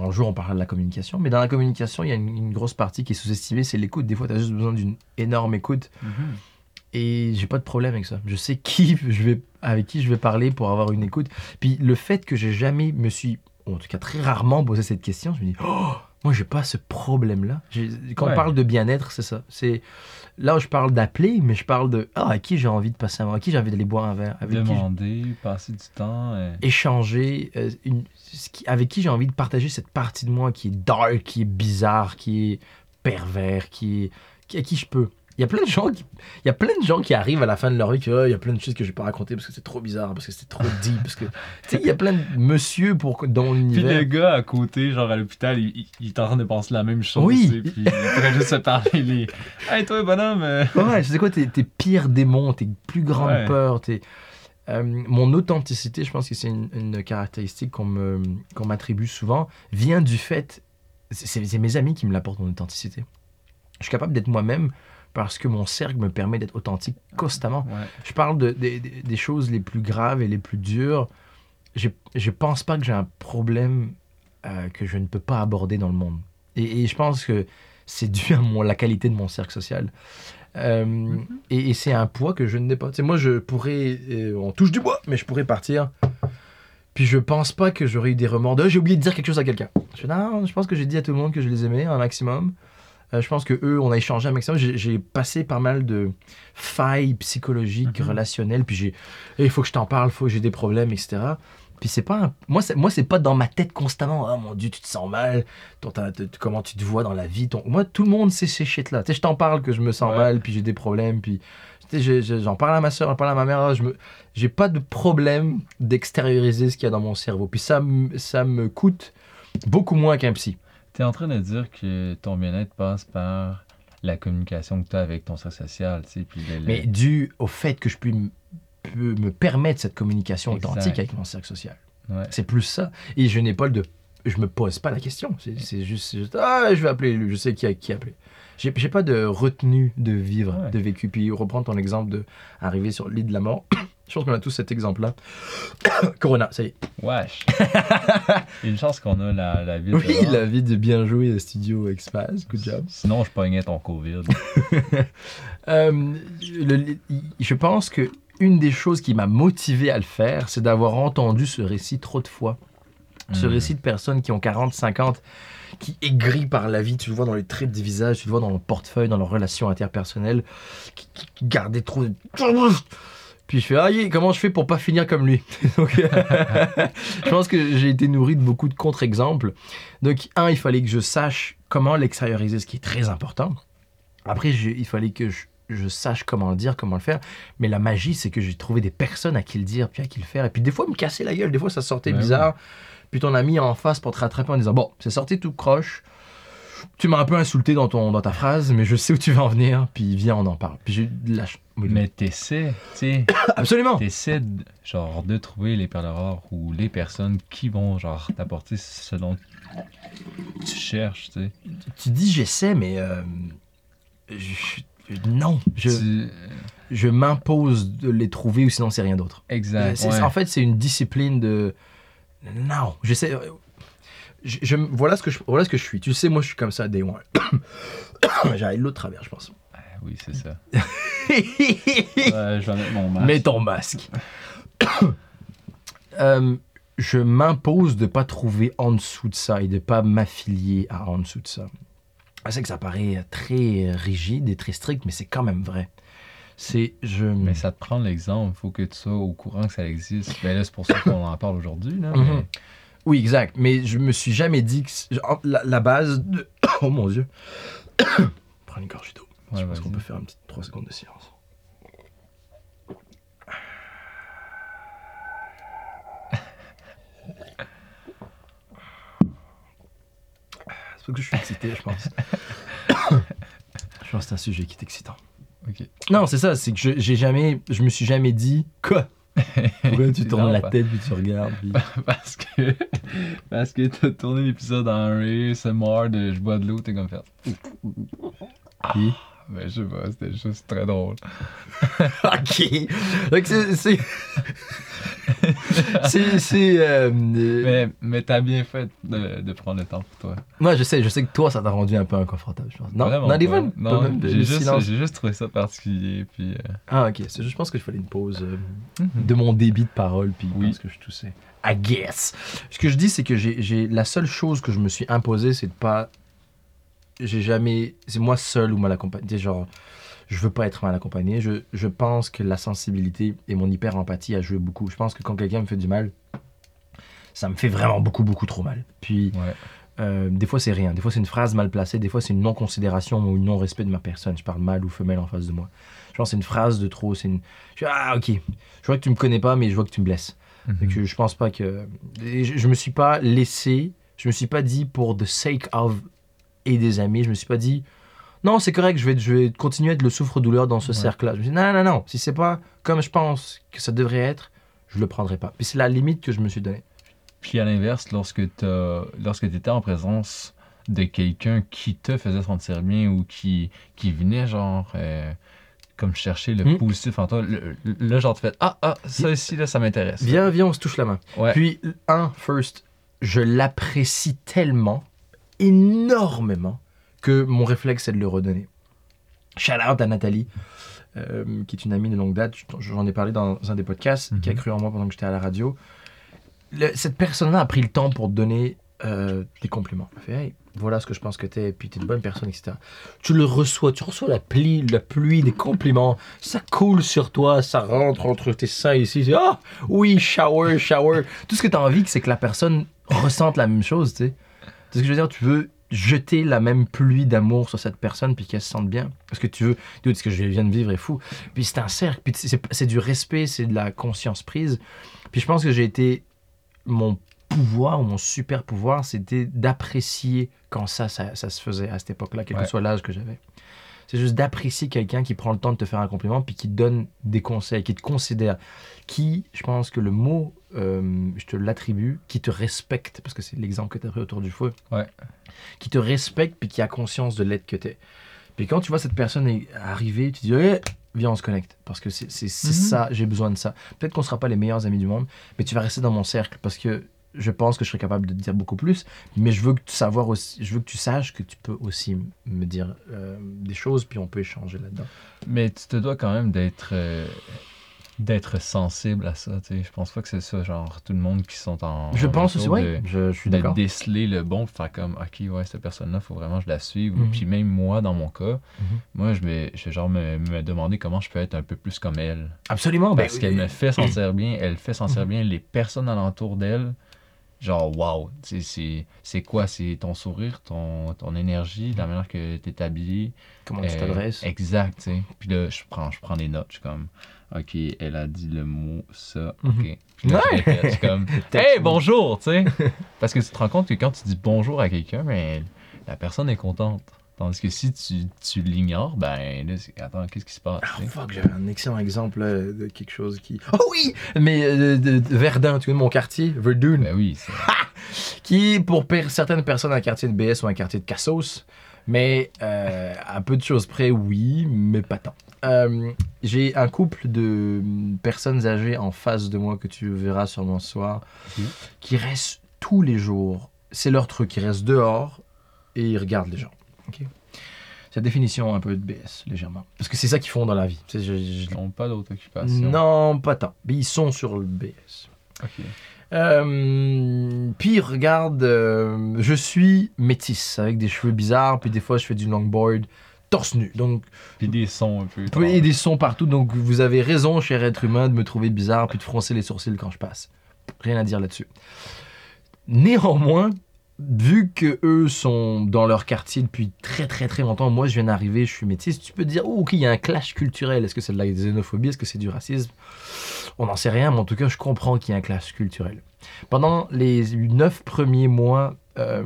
un jour, on parlera de la communication, mais dans la communication, il y a une, une grosse partie qui est sous-estimée, c'est l'écoute. Des fois, tu as juste besoin d'une énorme écoute. Mhm. Et j'ai pas de problème avec ça. Je sais qui je vais, avec qui je vais parler pour avoir une écoute. Puis le fait que j'ai jamais me suis, ou en tout cas très rarement posé cette question, je me dis, oh, moi j'ai pas ce problème-là. Quand on parle de bien-être, c'est ça. C'est là où je parle d'appeler, mais je parle de, ah, à qui j'ai envie de passer un moment, à qui j'ai envie d'aller boire un verre, avec qui je- Demander, passer du temps. échanger, euh, une- avec qui j'ai envie de partager cette partie de moi qui est dark, qui est bizarre, qui est pervers, qui est à qui je peux. Il y a plein de gens qui, il y a plein de gens qui arrivent à la fin de leur vie que Ah, il y a plein de choses que je vais pas raconter parce que c'est trop bizarre, parce que c'est trop deep, parce que tu sais il y a plein de monsieur pour dans Puis l'univers. le gars à côté, genre à l'hôpital, il, il- il est en train de penser la même chose. Oui. tu sais, Puis il pourrait juste se parler. Les... Hey, toi, bonhomme. euh, Ouais, c'est quoi tes, tes pires démons, tes plus grandes Ouais. peurs, tes... Euh, mon authenticité, je pense que c'est une, une caractéristique qu'on me- qu'on m'attribue souvent, vient du fait, c'est mes amis qui me l'apportent, mon authenticité. Je suis capable d'être moi-même parce que mon cercle me permet d'être authentique constamment. Ouais. Je parle de, des- choses les plus graves et les plus dures. Je je pense pas que j'ai un problème euh, que je ne peux pas aborder dans le monde. Et, et je pense que c'est dû à mon, la qualité de mon cercle social. Euh, et, et c'est un poids que je n'ai pas. Tu sais, moi, je pourrais, euh, on touche du bois, mais je pourrais partir. Puis je pense pas que j'aurais eu des remords de j'ai oublié de dire quelque chose à quelqu'un. Je fais, non, je pense que j'ai dit à tout le monde que je les aimais un maximum. Euh, je pense que eux, on a échangé un maximum. J'ai passé pas mal de failles psychologiques, Mhm. relationnelles. Puis j'ai, Eh, il faut que je t'en parle, il faut que j'ai des problèmes, etc. Puis c'est pas, un- moi, moi, c'est pas dans ma tête constamment. Oh mon dieu, tu te sens mal. Ton- ta- ta- comment tu te vois dans la vie. Ton... Moi, tout le monde sait ces shit là. Tu sais, je t'en parle que je me sens Ouais. mal, puis j'ai des problèmes, puis j'en parle à ma soeur, j'en parle à ma mère. Je me, j'ai pas de problème d'extérioriser ce qu'il y a dans mon cerveau. Puis ça, ça me coûte beaucoup moins qu'un psy. T'es en train de dire que ton bien-être passe par la communication que tu as avec ton cercle social, tu sais, puis le- le- Mais dû au fait que je puis peux me permettre cette communication Exact. authentique avec mon cercle social. Ouais. C'est plus ça. Et je n'ai pas de. Je me pose pas la question. C'est juste, Ah, je vais appeler. Je sais qui, qui appeler. J'ai j'ai pas de retenue de vivre, Ouais. de vécu. Puis reprendre ton exemple de arriver sur le lit de la mort. Je pense qu'on a tous cet exemple-là. Corona, ça y est. Wesh. Une chance qu'on a la, la vie de Oui, la vie de bien jouer de Studio Expas. Good job. Sinon, je pognais ton COVID. Euh, le- je pense que une des choses qui m'a motivé à le faire, c'est d'avoir entendu ce récit trop de fois. Ce Hmm. récit de personnes qui ont 40, 50, qui aigris par la vie, tu le vois dans les traits du visage, tu le vois dans leur portefeuille, dans leurs relations interpersonnelles, qui, qui- qui gardaient trop de... Puis je fais, ah, yeah, comment je fais pour pas finir comme lui? Donc, je pense que j'ai été nourri de beaucoup de contre-exemples. Donc, un, il fallait que je sache comment l'extérioriser, ce qui est très important. Après, je- il fallait que je, je sache comment le dire, comment le faire. Mais la magie, c'est que j'ai trouvé des personnes à qui le dire, puis à qui le faire. Et puis des fois, me casser la gueule, des fois, ça sortait bizarre. Puis ton ami en face pour te rattraper en disant, bon, c'est sorti tout croche. Tu m'as un peu insulté dans, ton, dans ta phrase, mais je sais où tu vas en venir, puis viens, on en parle. Puis j'ai Mais t'essaies, tu sais, Absolument! t'essaies genre, de trouver les perles rares ou les personnes qui vont, genre, t'apporter ce dont tu cherches, tu sais. Tu dis j'essaie, mais euh, je- non, je, Tu- je m'impose de les trouver ou sinon c'est rien d'autre. Exact. Ouais. En fait, c'est une discipline de. Non, j'essaie. Je, je- voilà, ce que je, voilà ce que je suis. Tu sais, moi, je suis comme ça, day one. J'arrive l'autre travers, je pense. Ah oui, c'est ça. Je vais mettre mon masque. Mets ton masque. Euh, je m'impose de pas trouver en dessous de ça et de pas m'affilier à en dessous de ça. Je sais que ça paraît très rigide et très strict, mais c'est quand même vrai. C'est. Je... Mais ça te prend l'exemple, faut que tu sois au courant que ça existe. Ben là, c'est pour ça qu'on en parle aujourd'hui. Là, mais- Mhm. Oui, exact. Mais je me suis jamais dit que. La, la base de. Oh mon dieu. Prends une gorgée d'eau. Ouais, je pense qu'on peut faire un petit 3 secondes de silence. C'est parce que je suis excité, je pense. je pense que c'est un sujet qui est excitant. Non, c'est ça, c'est que je, j'ai jamais, je me suis jamais dit quoi. Pourquoi tu tournes Non, la pas- tête puis tu regardes puis- Parce que parce que t'as tourné l'épisode en ré, c'est mort de je bois de l'eau, t'es comme fait. puis- Ben je sais pas, c'était juste très drôle. ok. Donc c'est, c'est, euh, Mais, mais t'as bien fait de, de prendre le temps pour toi. moi je sais, je sais que toi ça t'a rendu un peu inconfortable, je pense. Non, Vraiment pas. Non, même, j'ai juste, j'ai juste trouvé ça particulier. Puis, euh, Ah ok, je pense qu'il fallait une pause euh, de mon débit de parole puis Oui. parce que je toussais. I guess. Ce que je dis c'est que j'ai, la seule chose que je me suis imposé c'est de pas, j'ai jamais, c'est moi seul ou mal accompagné. Genre, je veux pas être mal accompagné. Je, je pense que la sensibilité et mon hyper empathie a joué beaucoup. Je pense que quand quelqu'un me fait du mal, ça me fait vraiment beaucoup beaucoup trop mal. Puis ouais. euh, des fois, c'est rien. Des fois, c'est une phrase mal placée. Des fois, c'est une non-considération ou une non-respect de ma personne. Je parle mal ou femelle en face de moi. Je pense que c'est une phrase de trop. C'est une. Je ah, ok. Je vois que tu me connais pas, mais je vois que tu me blesses. Mhm. que je pense pas que. Je, je me suis pas laissé. Je me suis pas dit pour the sake of et des amis. Je me suis pas dit. Non, c'est correct, je vais, je vais continuer à être le souffre-douleur dans ce Ouais. cercle-là. Je me suis dit, non, non, non. Si c'est pas comme je pense que ça devrait être, je le prendrai pas. Puis c'est la limite que je me suis donnée. Puis à l'inverse, lorsque t'as- lorsque tu étais en présence de quelqu'un qui te faisait sentir bien ou qui, qui venait genre euh, comme chercher le Hmm. positif en toi, le, genre tu fais Ah, ah, ça ici, là, ça m'intéresse. Viens, viens, on se touche la main. Ouais. Puis, un, first, je l'apprécie tellement, énormément, que mon réflexe, c'est de le redonner. Shout out à Nathalie, euh, qui est une amie de longue date. J'en ai parlé dans un des podcasts, Mhm. qui a cru en moi pendant que j'étais à la radio. Le- cette personne-là a pris le temps pour te donner euh, des compliments. Elle fait, hey, voilà ce que je pense que t'es, puis t'es une bonne personne, etc. Tu le reçois, tu reçois la pluie, la pluie des compliments, ça coule sur toi, ça rentre entre tes seins ici, ah oui, shower, shower. Tout ce que t'as envie, c'est que la personne ressente la même chose, tu sais. C'est ce que je veux dire, tu veux jeter la même pluie d'amour sur cette personne puis qu'elle se sente bien? Parce que tu veux, dude, ce que je viens de vivre est fou. Puis c'est un cercle, puis c'est du respect, c'est de la conscience prise. Puis je pense que j'ai été mon pouvoir ou mon super pouvoir, c'était d'apprécier quand ça, ça, ça se faisait à cette époque-là, quel Ouais. que soit l'âge que j'avais. C'est juste d'apprécier quelqu'un qui prend le temps de te faire un compliment, puis qui te donne des conseils, qui te considère, qui, je pense que le mot, euh, je te l'attribue, qui te respecte, parce que c'est l'exemple que tu as pris autour du feu, Ouais. qui te respecte, puis qui a conscience de l'être que tu es. Puis quand tu vois cette personne arriver, tu te dis, Eh, viens, on se connecte, parce que c'est Mhm. ça, j'ai besoin de ça. Peut-être qu'on sera pas les meilleurs amis du monde, mais tu vas rester dans mon cercle, parce que je pense que je serais capable de te dire beaucoup plus, mais je veux que tu savoir aussi, je veux que tu saches que tu peux aussi me dire euh, des choses, puis on peut échanger là-dedans. Mais tu te dois quand même d'être euh, d'être sensible à ça, tu sais. Je pense pas que c'est ça, genre tout le monde qui sont en. Je en pense aussi, oui, de- je, je suis d'accord. déceler le bon, faire comme, ok, ouais, cette personne-là, faut vraiment que je la suive. Mhm. Puis même moi, dans mon cas, Mhm. moi, je vais, je vais genre me, me demander comment je peux être un peu plus comme elle. Absolument, ben, Parce qu'elle me fait sentir bien, elle fait sentir bien les personnes alentour d'elle. Genre, wow, tu c'est quoi? C'est ton sourire, ton, ton énergie, la manière que tu es habillé? comment tu Euh, t'adresses? Exact, tu sais. Puis là, je prends, je prends des notes. Je suis comme, OK, elle a dit le mot, ça. OK. Puis là, je Ouais. répète, je suis comme, hey, bonjour, tu sais. Parce que tu te rends compte que quand tu dis bonjour à quelqu'un, ben, la personne est contente. Tandis que si tu, tu l'ignores, ben, là, attends, qu'est-ce qui se passe? Oh sais? fuck, j'avais un excellent exemple de quelque chose qui. Oh oui Mais euh, de, de Verdun, tu connais mon quartier, Verdun, Ben oui, c'est- qui pour per- certaines personnes un quartier de BS ou un quartier de Cassos, mais euh, à peu de choses près, oui, mais pas tant. Euh, J'ai un couple de personnes âgées en face de moi que tu verras sûrement ce soir, qui restent tous les jours. C'est leur truc, ils restent dehors et ils regardent les gens. Ok c'est la définition un peu de BS, légèrement. Parce que c'est ça qu'ils font dans la vie. Je- je- ils n'ont pas d'autre occupation. non, pas tant. Mais ils sont sur le BS. OK. Euh, puis regarde, euh, je suis métisse avec des cheveux bizarres, puis des fois je fais du longboard torse nu. Donc, Puis des sons un peu. oui, et des sons partout. Donc, vous avez raison, cher être humain, de me trouver bizarre puis de froncer les sourcils quand je passe. Rien à dire là-dessus. Néanmoins, vu que eux sont dans leur quartier depuis très très très longtemps, moi je viens d'arriver, je suis métisse, tu peux te dire, oh, ok, il y a un clash culturel. Est-ce que c'est de la xénophobie? Est-ce que c'est du racisme? On n'en sait rien, mais en tout cas, je comprends qu'il y a un clash culturel. Pendant les neuf premiers mois, euh,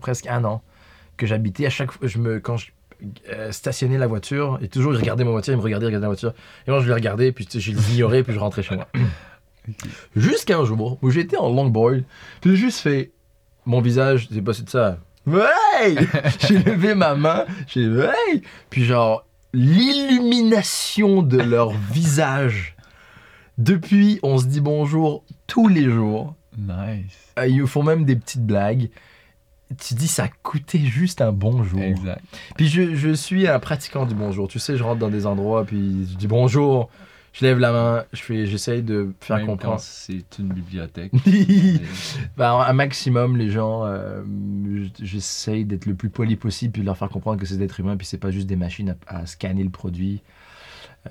presque un an, que j'habitais, à chaque fois, je me, quand je euh, stationnais la voiture, et toujours il regardait ma voiture, il me regardait, il regardait la voiture, et moi je le regardais, puis je l'ignorais, puis je rentrais chez moi. Jusqu'à un jour où j'étais en longboard, puis j'ai juste fait mon visage, c'est passé de ça. Hey! j'ai levé ma main, j'ai hey! Puis genre l'illumination de leur visage. Depuis, on se dit bonjour tous les jours. Nice. Euh, Ils font même des petites blagues. Tu dis ça coûtait juste un bonjour. Exact. Puis je, je suis un pratiquant du bonjour. Tu sais, je rentre dans des endroits, puis je dis bonjour, je lève la main, je fais, j'essaye de faire Même comprendre. c'est une bibliothèque. Bah, un maximum, les gens, euh, j'essaye d'être le plus poli possible, puis de leur faire comprendre que c'est des êtres humains, puis c'est pas juste des machines à, à scanner le produit.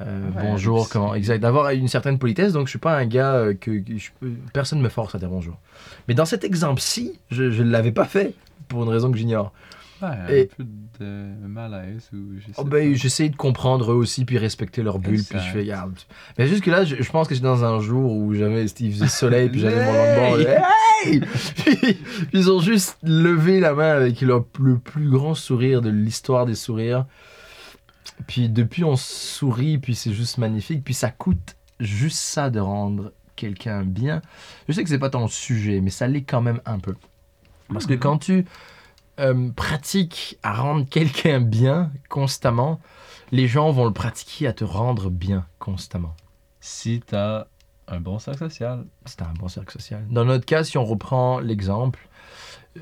Euh, Ouais, bonjour, comment, exact. D'avoir une certaine politesse, donc je suis pas un gars euh, que, que je personne me force à dire bonjour. Mais dans cet exemple-ci, je ne l'avais pas fait pour une raison que j'ignore. Ouais, un peu de malaise ou je sais Oh, ben. J'essaie de comprendre eux aussi, puis respecter leur bulle, puis je fais, regarde. Mais jusque là, je, je pense que j'étais dans un jour où j'avais, il faisait soleil, puis j'avais mon longboard. Hey! puis, puis ils ont juste levé la main avec leur- le plus grand sourire de l'histoire des sourires. Puis depuis, on sourit, puis c'est juste magnifique. Puis ça coûte juste ça de rendre quelqu'un bien. Je sais que c'est pas ton sujet, mais ça l'est quand même un peu. Parce que Mhm. quand tu euh, pratiques à rendre quelqu'un bien constamment, les gens vont le pratiquer à te rendre bien constamment. Si t'as un bon cercle social. C'est un bon cercle social. Dans notre cas, si on reprend l'exemple,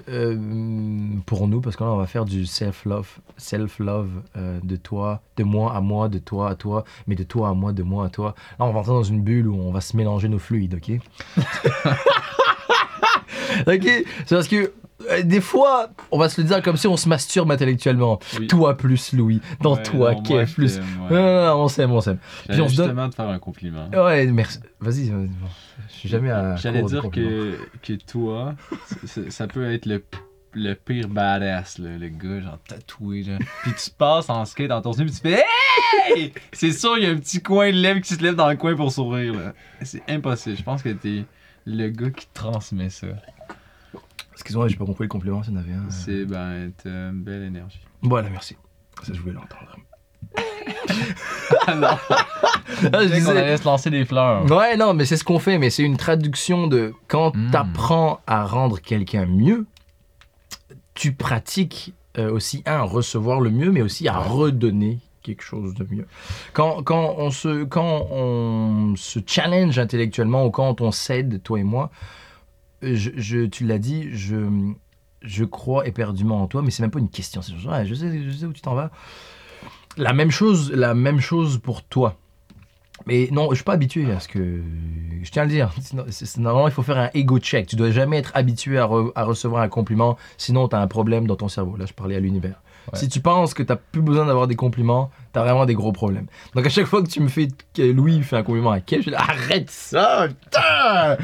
euh, pour nous, parce que là, on va faire du self-love, self-love euh, de toi, de moi à moi, de toi à toi, mais de toi à moi, de moi à toi. Là, on va entrer dans une bulle où on va se mélanger nos fluides, ok? ok? C'est parce que des fois, on va se le dire comme si on se masturbe intellectuellement. Oui. Toi plus Louis, dans Ouais, toi, non, moi, plus. t'aime, Non, ouais. non, non, on s'aime, on s'aime. J'allais on se donne- justement te faire un compliment. Ouais, merci. Vas-y, je suis jamais à. J'allais de dire que, que toi, ça peut être le, le pire badass, là, le gars, genre tatoué. Là. Puis tu passes en skate dans ton snip, puis tu fais Hey! C'est sûr, il y a un petit coin de lèvres qui se lève dans le coin pour sourire. là. C'est impossible. Je pense que t'es le gars qui transmet ça. Excuse-moi, j'ai pas compris le compliment, s'il y en avait un. C'est, ben, une belle énergie. Voilà, merci. Ça, je voulais l'entendre. Ah non! Je disais qu'on allait se lancer des fleurs. Ouais, non, mais c'est ce qu'on fait, mais c'est une traduction de quand Mm. t'apprends à rendre quelqu'un mieux, tu pratiques euh, aussi, un, recevoir le mieux, mais aussi à redonner quelque chose de mieux. Quand, quand, on, se, quand on se challenge intellectuellement ou quand on s'aide, toi et moi, je, tu l'as dit, je, je crois éperdument en toi, mais c'est même pas une question. C'est ouais, je, sais, où tu t'en vas. La même chose, la même chose pour toi. Mais non, je suis pas habitué à ce que. Je tiens à le dire. Normalement, il faut faire un ego check. Tu dois jamais être habitué à, à recevoir un compliment, sinon tu as un problème dans ton cerveau. Là, je parlais à l'univers. Ouais. Si tu penses que tu plus besoin d'avoir des compliments, tu as vraiment des gros problèmes. Donc, à chaque fois que tu me fais. que Louis fait un compliment à Kev, je dis arrête ça, putain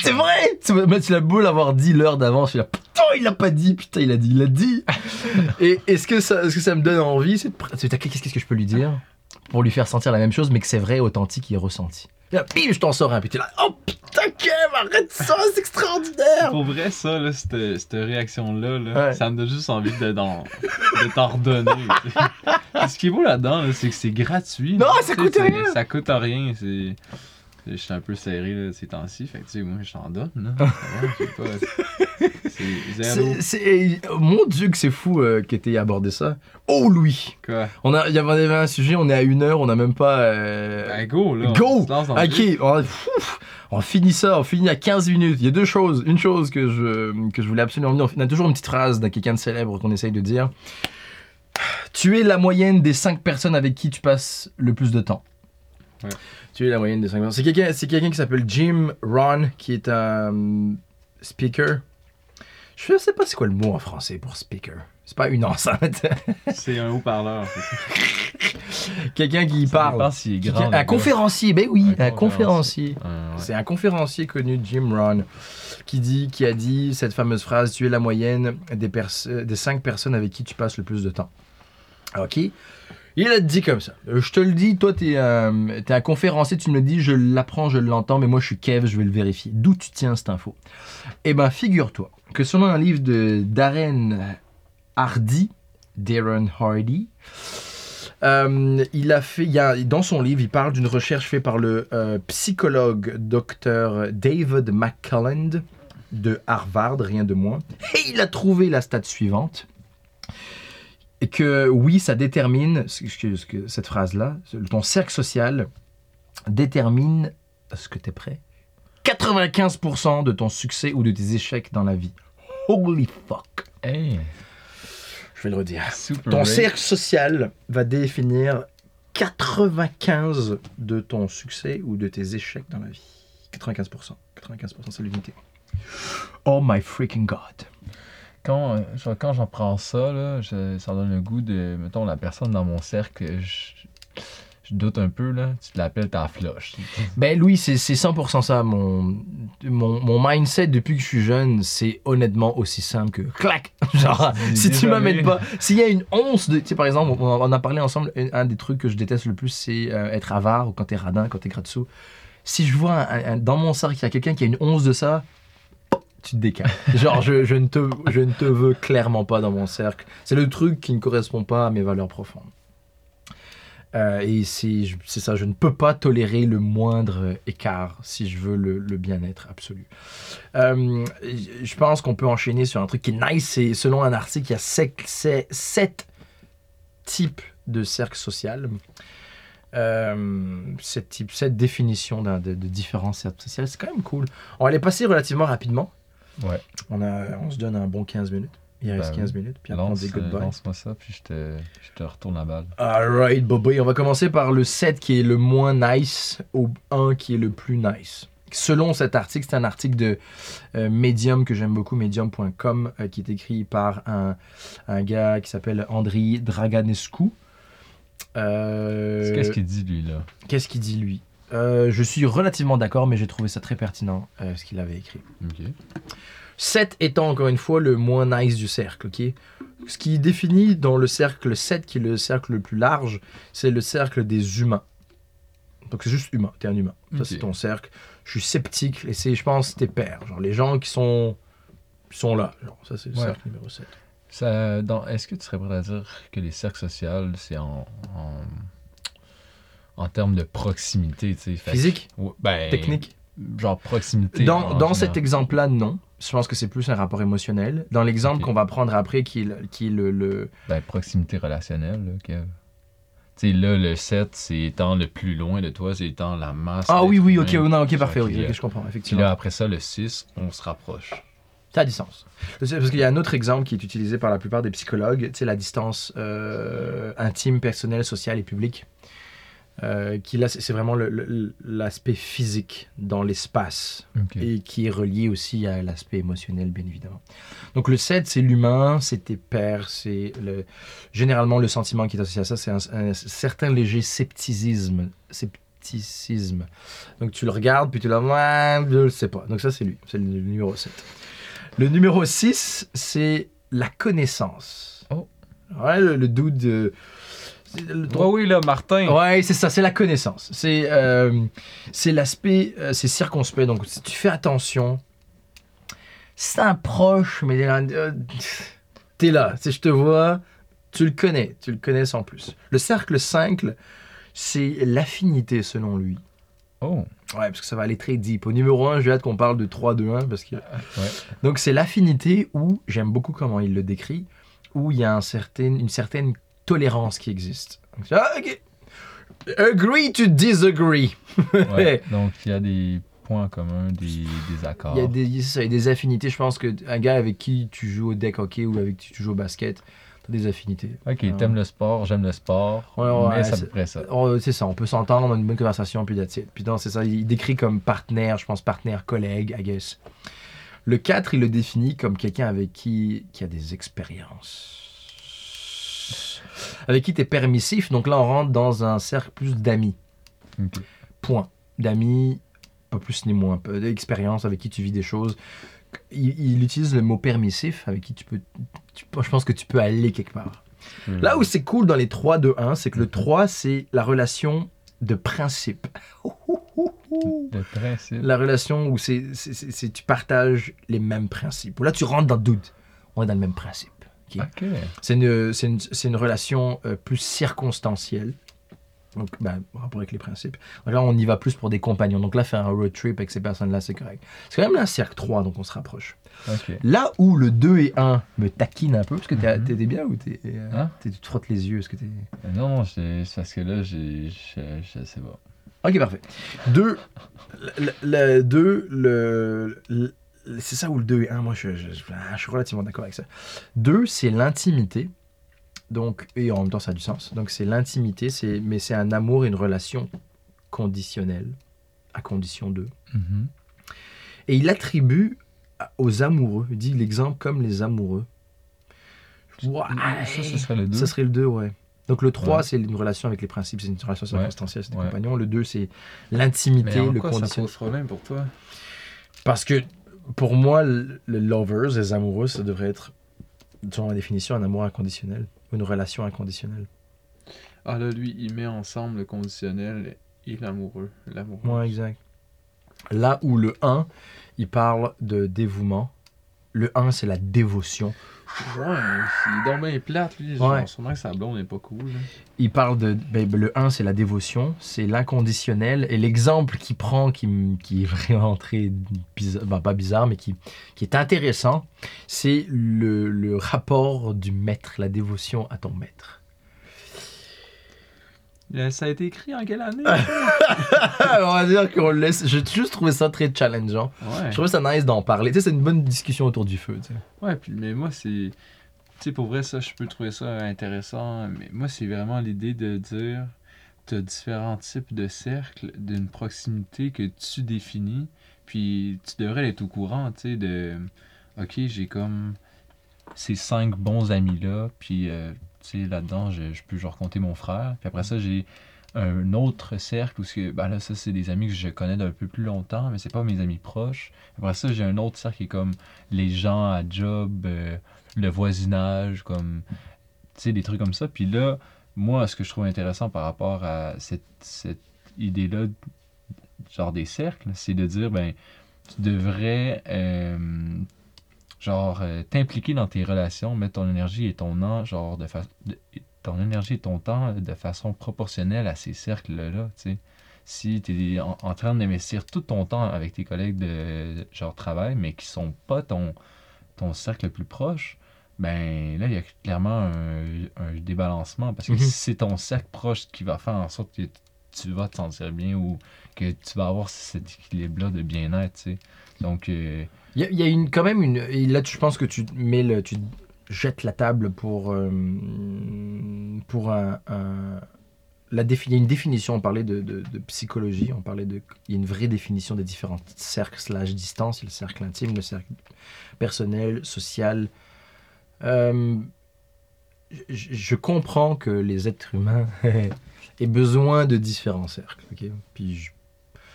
C'est vrai Tu vas mettre la boule avoir dit l'heure d'avance. Je suis là, putain, il l'a pas dit, putain, il a dit, il l'a dit. Et est-ce que, ça, est-ce que ça me donne envie c'est Qu'est-ce que je peux lui dire pour lui faire sentir la même chose, mais que c'est vrai, authentique et ressenti? Là, bim, je t'en sors un, puis t'es là, oh putain, arrête ça, c'est extraordinaire! Pour vrai, ça, là, cette, cette réaction-là, là, Ouais. ça me donne juste envie de. Puis Ce qui est beau là-dedans, là, c'est que c'est gratuit. Non, là, ça coûte rien. Ça coûte rien. C'est... Je suis un peu serré là, ces temps-ci, fait que tu sais, moi je t'en donne. Là. J'ai pas- C'est zéro. C'est- Mon Dieu, que c'est fou euh, que t'aies abordé ça. Oh, Louis! Quoi? On a, il y avait un sujet, on est à une heure, on n'a même pas. euh, Ben go là! Go! On Ok, on, finit ça, on finit à 15 minutes. Il y a deux choses. Une chose que je, que je voulais absolument dire, on a toujours une petite phrase d'un quelqu'un de célèbre qu'on essaye de dire. Tu es la moyenne des 5 personnes avec qui tu passes le plus de temps. Ouais. Tu es la moyenne des 5 personnes. C'est quelqu'un, c'est quelqu'un qui s'appelle Jim Ron, qui est un speaker. Je sais pas c'est quoi le mot en français pour speaker. C'est pas une enceinte. C'est un haut-parleur. Quelqu'un qui Ça parle. est grand. un conférencier, ben oui, Un un conférencier. Ouais. C'est un conférencier connu, Jim Rohn, qui, dit, qui a dit cette fameuse phrase Tu es la moyenne des, pers- des cinq personnes avec qui tu passes le plus de temps. Ok Il a dit comme ça. Euh, Je te le dis, toi, tu es, un conférencier, tu me dis, je l'apprends, je l'entends, mais moi, je suis Kev, je vais le vérifier. D'où tu tiens cette info? Eh ben, figure-toi que selon un livre de Darren Hardy, Darren Hardy, euh, il a fait, il y a, dans son livre, il parle d'une recherche faite par le euh, psychologue Dr David McCulland de Harvard, rien de moins. Et il a trouvé la stat suivante. Et que oui, ça détermine, ce que- ce que- cette phrase-là, ton cercle social détermine, est-ce que tu es prêt 95% de ton succès ou de tes échecs dans la vie. Holy fuck. Hey, Je vais le redire. super. Ton cercle social va définir 95 de ton succès ou de tes échecs dans la vie. 95%. 95%, c'est l'unité. Oh my freaking god. Quand, genre, quand j'en prends ça, là, je- ça donne le goût de, mettons, la personne dans mon cercle, je, je doute un peu, là, tu l'appelles ta floche. Ben Louis, c'est c'est 100% ça. Mon, mon, mon mindset depuis que je suis jeune, c'est honnêtement aussi simple que clac. Genre, si tu déjà m'amènes vu. pas, s'il y a une once de. Tu sais, par exemple, on, on a parlé ensemble, un, un des trucs que je déteste le plus, c'est euh, être avare ou quand t'es radin, quand t'es gratte-sous. Si je vois un- un- dans mon cercle qu'il y a quelqu'un qui a une once de ça, tu te décales. Genre, je, ne te, je ne te veux clairement pas dans mon cercle. C'est le truc qui ne correspond pas à mes valeurs profondes. Euh, et c'est ça, je ne peux pas tolérer le moindre écart si je veux le, bien-être absolu. Euh, je pense qu'on peut enchaîner sur un truc qui est nice. C'est selon un article, il y a sept, sept types de cercles sociaux. Euh, sept types, sept définitions d'un- de, de différents cercles sociaux. C'est quand même cool. On va les passer relativement rapidement. Ouais. On, a, on se donne un bon 15 minutes. Il reste Ben 15 minutes, puis après on Lance, dit euh, goodbye. lance-moi ça, puis je te, je te retourne la balle. Alright, Bobby, on va commencer par le 7 qui est le moins nice au 1 qui est le plus nice. Selon cet article, c'est un article de euh, Medium que j'aime beaucoup, medium.com, euh, qui est écrit par un, un gars qui s'appelle Andriy Draganescu. Euh, Qu'est-ce qu'il dit, lui, là? Qu'est-ce qu'il dit lui? Euh, Je suis relativement d'accord, mais j'ai trouvé ça très pertinent, euh, ce qu'il avait écrit. Ok. 7 étant encore une fois le moins nice du cercle, ok? Ce qui définit dans le cercle 7, qui est le cercle le plus large, c'est le cercle des humains. Donc c'est juste humain, t'es un humain. Ça Ok. c'est ton cercle. Je suis sceptique, et c'est, je pense, tes pères. Genre les gens qui sont, sont là. Genre, ça c'est le Ouais. cercle numéro 7. Ça, dans, est-ce que tu serais prêt à dire que les cercles sociaux, c'est en, en, en termes de proximité, tu sais fait que- Physique, Ouais, ben, technique? Genre proximité. Dans, dans cet exemple-là, non. Je pense que c'est plus un rapport émotionnel. Dans l'exemple qu'on va prendre après, qui est le, qui le- le, Ben, proximité relationnelle, là, Kev. Tu sais, là, le 7, c'est étant le plus loin de toi, c'est étant la masse. Ah oui, oui, ok, non, ok, parfait, Fait ok, que, ok, je comprends, Puis effectivement. là, après ça, le 6, on se rapproche. Ça a du sens. Parce qu'il y a un autre exemple qui est utilisé par la plupart des psychologues, tu sais, la distance euh, intime, personnelle, sociale et publique. Euh, qui là, c'est vraiment l'aspect physique dans l'espace et qui est relié aussi à l'aspect émotionnel, bien évidemment. Donc le 7, c'est l'humain, c'est tes pères, c'est le... généralement le sentiment qui est associé à ça, c'est un, un certain léger scepticisme. Scepticisme. Donc tu le regardes, puis tu le ouais, je le sais pas. Donc ça, c'est lui, c'est le numéro 7. Le numéro 6, c'est la connaissance. Oh. Ouais, le, le doute de... oui, là, Martin. Ouais, c'est ça, c'est la connaissance. C'est euh, l'aspect, euh, c'est circonspect. Donc, si tu fais attention, c'est un proche, mais euh, t'es là. Si je te vois, tu le connais. Tu le connais sans plus. Le cercle 5, c'est l'affinité selon lui. Oh, Ouais, parce que ça va aller très deep. Au numéro 1, j'ai hâte qu'on parle de 3, 2, 1, parce que... ouais. Donc c'est l'affinité où, j'aime beaucoup comment il le décrit, où il y a un certain, une certaine tolérance qui existe. Donc, ah, ok. Agree to disagree. ouais. Donc, il y a des points communs, des, des accords. Il y, a des, c'est ça, il y a des affinités. Je pense qu'un gars avec qui tu joues au deck hockey ou avec qui tu joues au basket, t'as des affinités. Ok, Ouais. t'aimes le sport, j'aime le sport. Ouais, ouais, mais c'est à c'est- peu près ça. Oh, c'est ça, on peut s'entendre dans une bonne conversation, puis that's it. Puis non, c'est ça, il décrit comme partenaire, je pense partenaire, collègue, I guess. Le 4, il le définit comme quelqu'un avec qui, qui a des expériences. Avec qui tu es permissif. Donc là, on rentre dans un cercle plus d'amis. Point. D'amis, pas plus ni moins. D'expérience avec qui tu vis des choses. Il, il utilise le mot permissif, avec qui tu peux. tu- je pense que tu peux aller quelque part. Là où c'est cool dans les 3, 2, 1, c'est que le 3, c'est la relation de principe. Le principe. La relation où c'est- tu partages les mêmes principes. Là, tu rentres dans le doute. On est dans le même principe. Ok? Ok. C'est une, c'est une, c'est une relation euh, plus circonstancielle. Donc, ben, en rapport avec les principes. Donc là, on y va plus pour des compagnons. Donc là, faire un road trip avec ces personnes-là, c'est correct. C'est quand même un cercle 3, donc on se rapproche. Là où le 2 et 1 me taquinent un peu, parce que t'es, t'es bien ou t'es, euh, Hein? tu te frottes les yeux, est-ce que t'es... Non, c'est c'est parce que là, j'ai. Sais pas. Ok, parfait. 2, le, le, le- c'est ça ou le 2 et 1, moi je, je, je- je suis relativement d'accord avec ça. 2, c'est l'intimité. Donc, et en même temps, ça a du sens. Donc, c'est l'intimité, c'est, mais c'est un amour et une relation conditionnelle, à condition de. Mhm. Et il attribue aux amoureux, il dit l'exemple comme les amoureux. Ouais. Ça, ce serait le 2. Ça serait le 2, ouais. Donc le 3, Ouais. c'est une relation avec les principes, c'est une relation circonstancielle, c'est des Ouais. compagnons. Le 2, c'est l'intimité, Mais en le quoi ça conditionnel. pose problème pour toi? Parce que pour moi, le, le lovers, les amoureux, ça devrait être, selon la définition, un amour inconditionnel, une relation inconditionnelle. Ah là, lui, il met ensemble le conditionnel et l'amoureux. L'amoureux. Ouais, exact. Là où le 1, il parle de dévouement. Le 1, c'est la dévotion. Ouais, il est donc bien plate, lui. Genre, Ouais. sûrement que sa blonde n'est pas cool. là. Il parle de. ben, le 1, c'est la dévotion, c'est l'inconditionnel. Et l'exemple qu'il prend, qui, qui est vraiment très bizarre, ben, pas bizarre, mais qui, qui est intéressant, c'est le, le rapport du maître, la dévotion à ton maître. Ça a été écrit en quelle année On va dire qu'on le laisse. J'ai juste trouvé ça très challengeant. Ouais. Je trouvais ça nice d'en parler. Tu sais, c'est une bonne discussion autour du feu. tu sais. Ouais, puis, mais moi, c'est. Tu sais, pour vrai, ça, je peux trouver ça intéressant. Mais moi, c'est vraiment l'idée de dire tu as différents types de cercles d'une proximité que tu définis. Puis tu devrais être au courant, tu sais, de. Ok, j'ai comme. ces cinq bons amis-là, puis euh, tu sais, là-dedans, je, je peux genre compter mon frère. Puis après ça, j'ai un autre cercle où, que, ben là, ça, c'est des amis que je connais d'un peu plus longtemps, mais c'est pas mes amis proches. Après ça, j'ai un autre cercle qui est comme les gens à job, euh, le voisinage, comme, tu sais, des trucs comme ça. Puis là, moi, ce que je trouve intéressant par rapport à cette, cette idée-là, genre des cercles, c'est de dire, ben, tu devrais euh, genre euh, t'impliquer dans tes relations, mettre ton énergie et ton temps, genre de, de- ton énergie et ton temps de façon proportionnelle à ces cercles-là, tu sais. Si tu es en, en train d'investir tout ton temps avec tes collègues de genre travail, mais qui sont pas ton, ton cercle le plus proche, ben là, il y a clairement un, un débalancement. Parce que si c'est ton cercle proche qui va faire en sorte que tu vas te sentir bien ou que tu vas avoir cet équilibre-là de bien-être, tu sais. Donc, euh, Il y a, une, quand même une. là, je pense que tu mets le, tu jettes la table pour euh, pour un, la défi- une définition. On parlait de, psychologie. On parlait de. Il y a une vraie définition des différents cercles slash distance. Il le cercle intime, le cercle personnel, social. Euh, je, comprends que les êtres humains aient besoin de différents cercles. Puis je,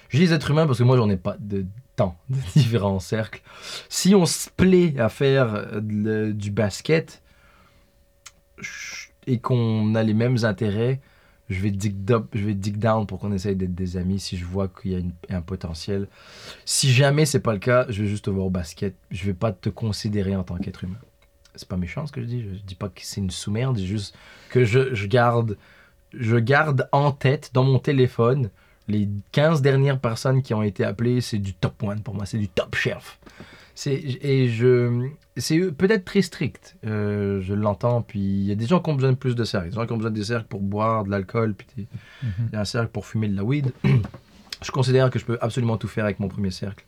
je dis les êtres humains parce que moi j'en ai pas de temps de différents cercles. Si on se plaît à faire euh, du basket et qu'on a les mêmes intérêts, je vais dig, down pour qu'on essaye d'être des amis si je vois qu'il y a un potentiel. Si jamais c'est pas le cas, je vais juste te voir au basket. Je vais pas te considérer en tant qu'être humain. C'est pas méchant ce que je dis. Je dis pas que c'est une sous-merde. Juste que je garde, je garde en tête dans mon téléphone les 15 dernières personnes qui ont été appelées, c'est du top one pour moi, c'est du top chef. Et je, c'est peut-être très strict, euh, je l'entends, puis il y a des gens qui ont besoin de plus de cercles, des gens qui ont besoin de cercles pour boire de l'alcool, puis des- il y a un cercle pour fumer de la weed. je considère que je peux absolument tout faire avec mon premier cercle.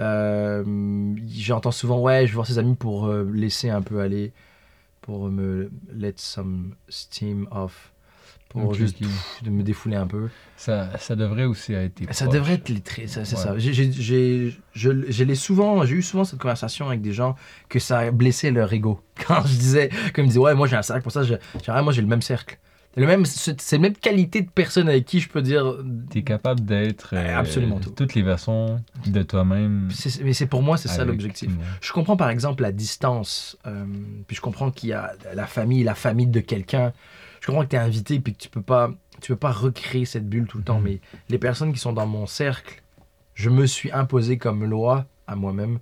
Euh, j'entends souvent, ouais, je vais voir ses amis pour euh, laisser un peu aller, pour me let some steam off. Pour juste pff, de me défouler un peu. Ça, ça devrait aussi être Ça devrait être les traits, ça, c'est Ouais. ça. J'ai- j'ai- j'ai- souvent, j'ai eu souvent cette conversation avec des gens que ça a blessé leur ego. Quand je disais, comme ils disaient, ouais, moi j'ai un cercle, pour ça, Ah, moi j'ai le même cercle. C'est le même, c'est la même qualité de personne avec qui je peux dire. T'es capable d'être euh, Absolument tout. toutes les versions de toi-même. Mais c'est pour moi, c'est ça l'objectif. Je comprends par exemple la distance, euh, puis je comprends qu'il y a la famille, la famille de quelqu'un. Je comprends que tu es invité puis que tu peux pas, tu peux pas recréer cette bulle tout le temps. Mhm. Mais les personnes qui sont dans mon cercle, je me suis imposé comme loi à moi-même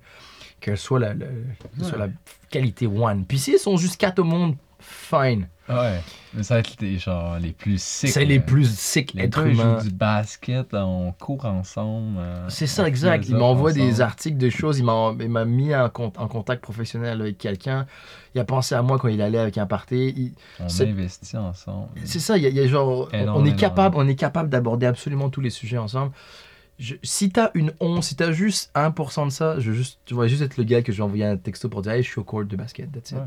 qu'elles soient la, la- qualité one. Puis si elles sont juste quatre au monde, fine. Ouais. Mais ça va être les, genre, les plus sick. C'est les là. plus sick Les êtres humains. du basket, on court ensemble. euh, C'est ça, exact. Il m'envoie des articles de choses. Il m'a mis en, con- en contact professionnel avec quelqu'un. Il a pensé à moi quand il allait avec un party. Il- On investit ensemble. C'est ça, il y, a- il y a genre, on- est capable, on est capable d'aborder absolument tous les sujets ensemble. Je- si t'as une once, si t'as juste 1% de ça, je, juste, tu vas juste être le gars que je vais envoyer un texto pour dire, hey, je suis au court de basket, that's it. Ouais.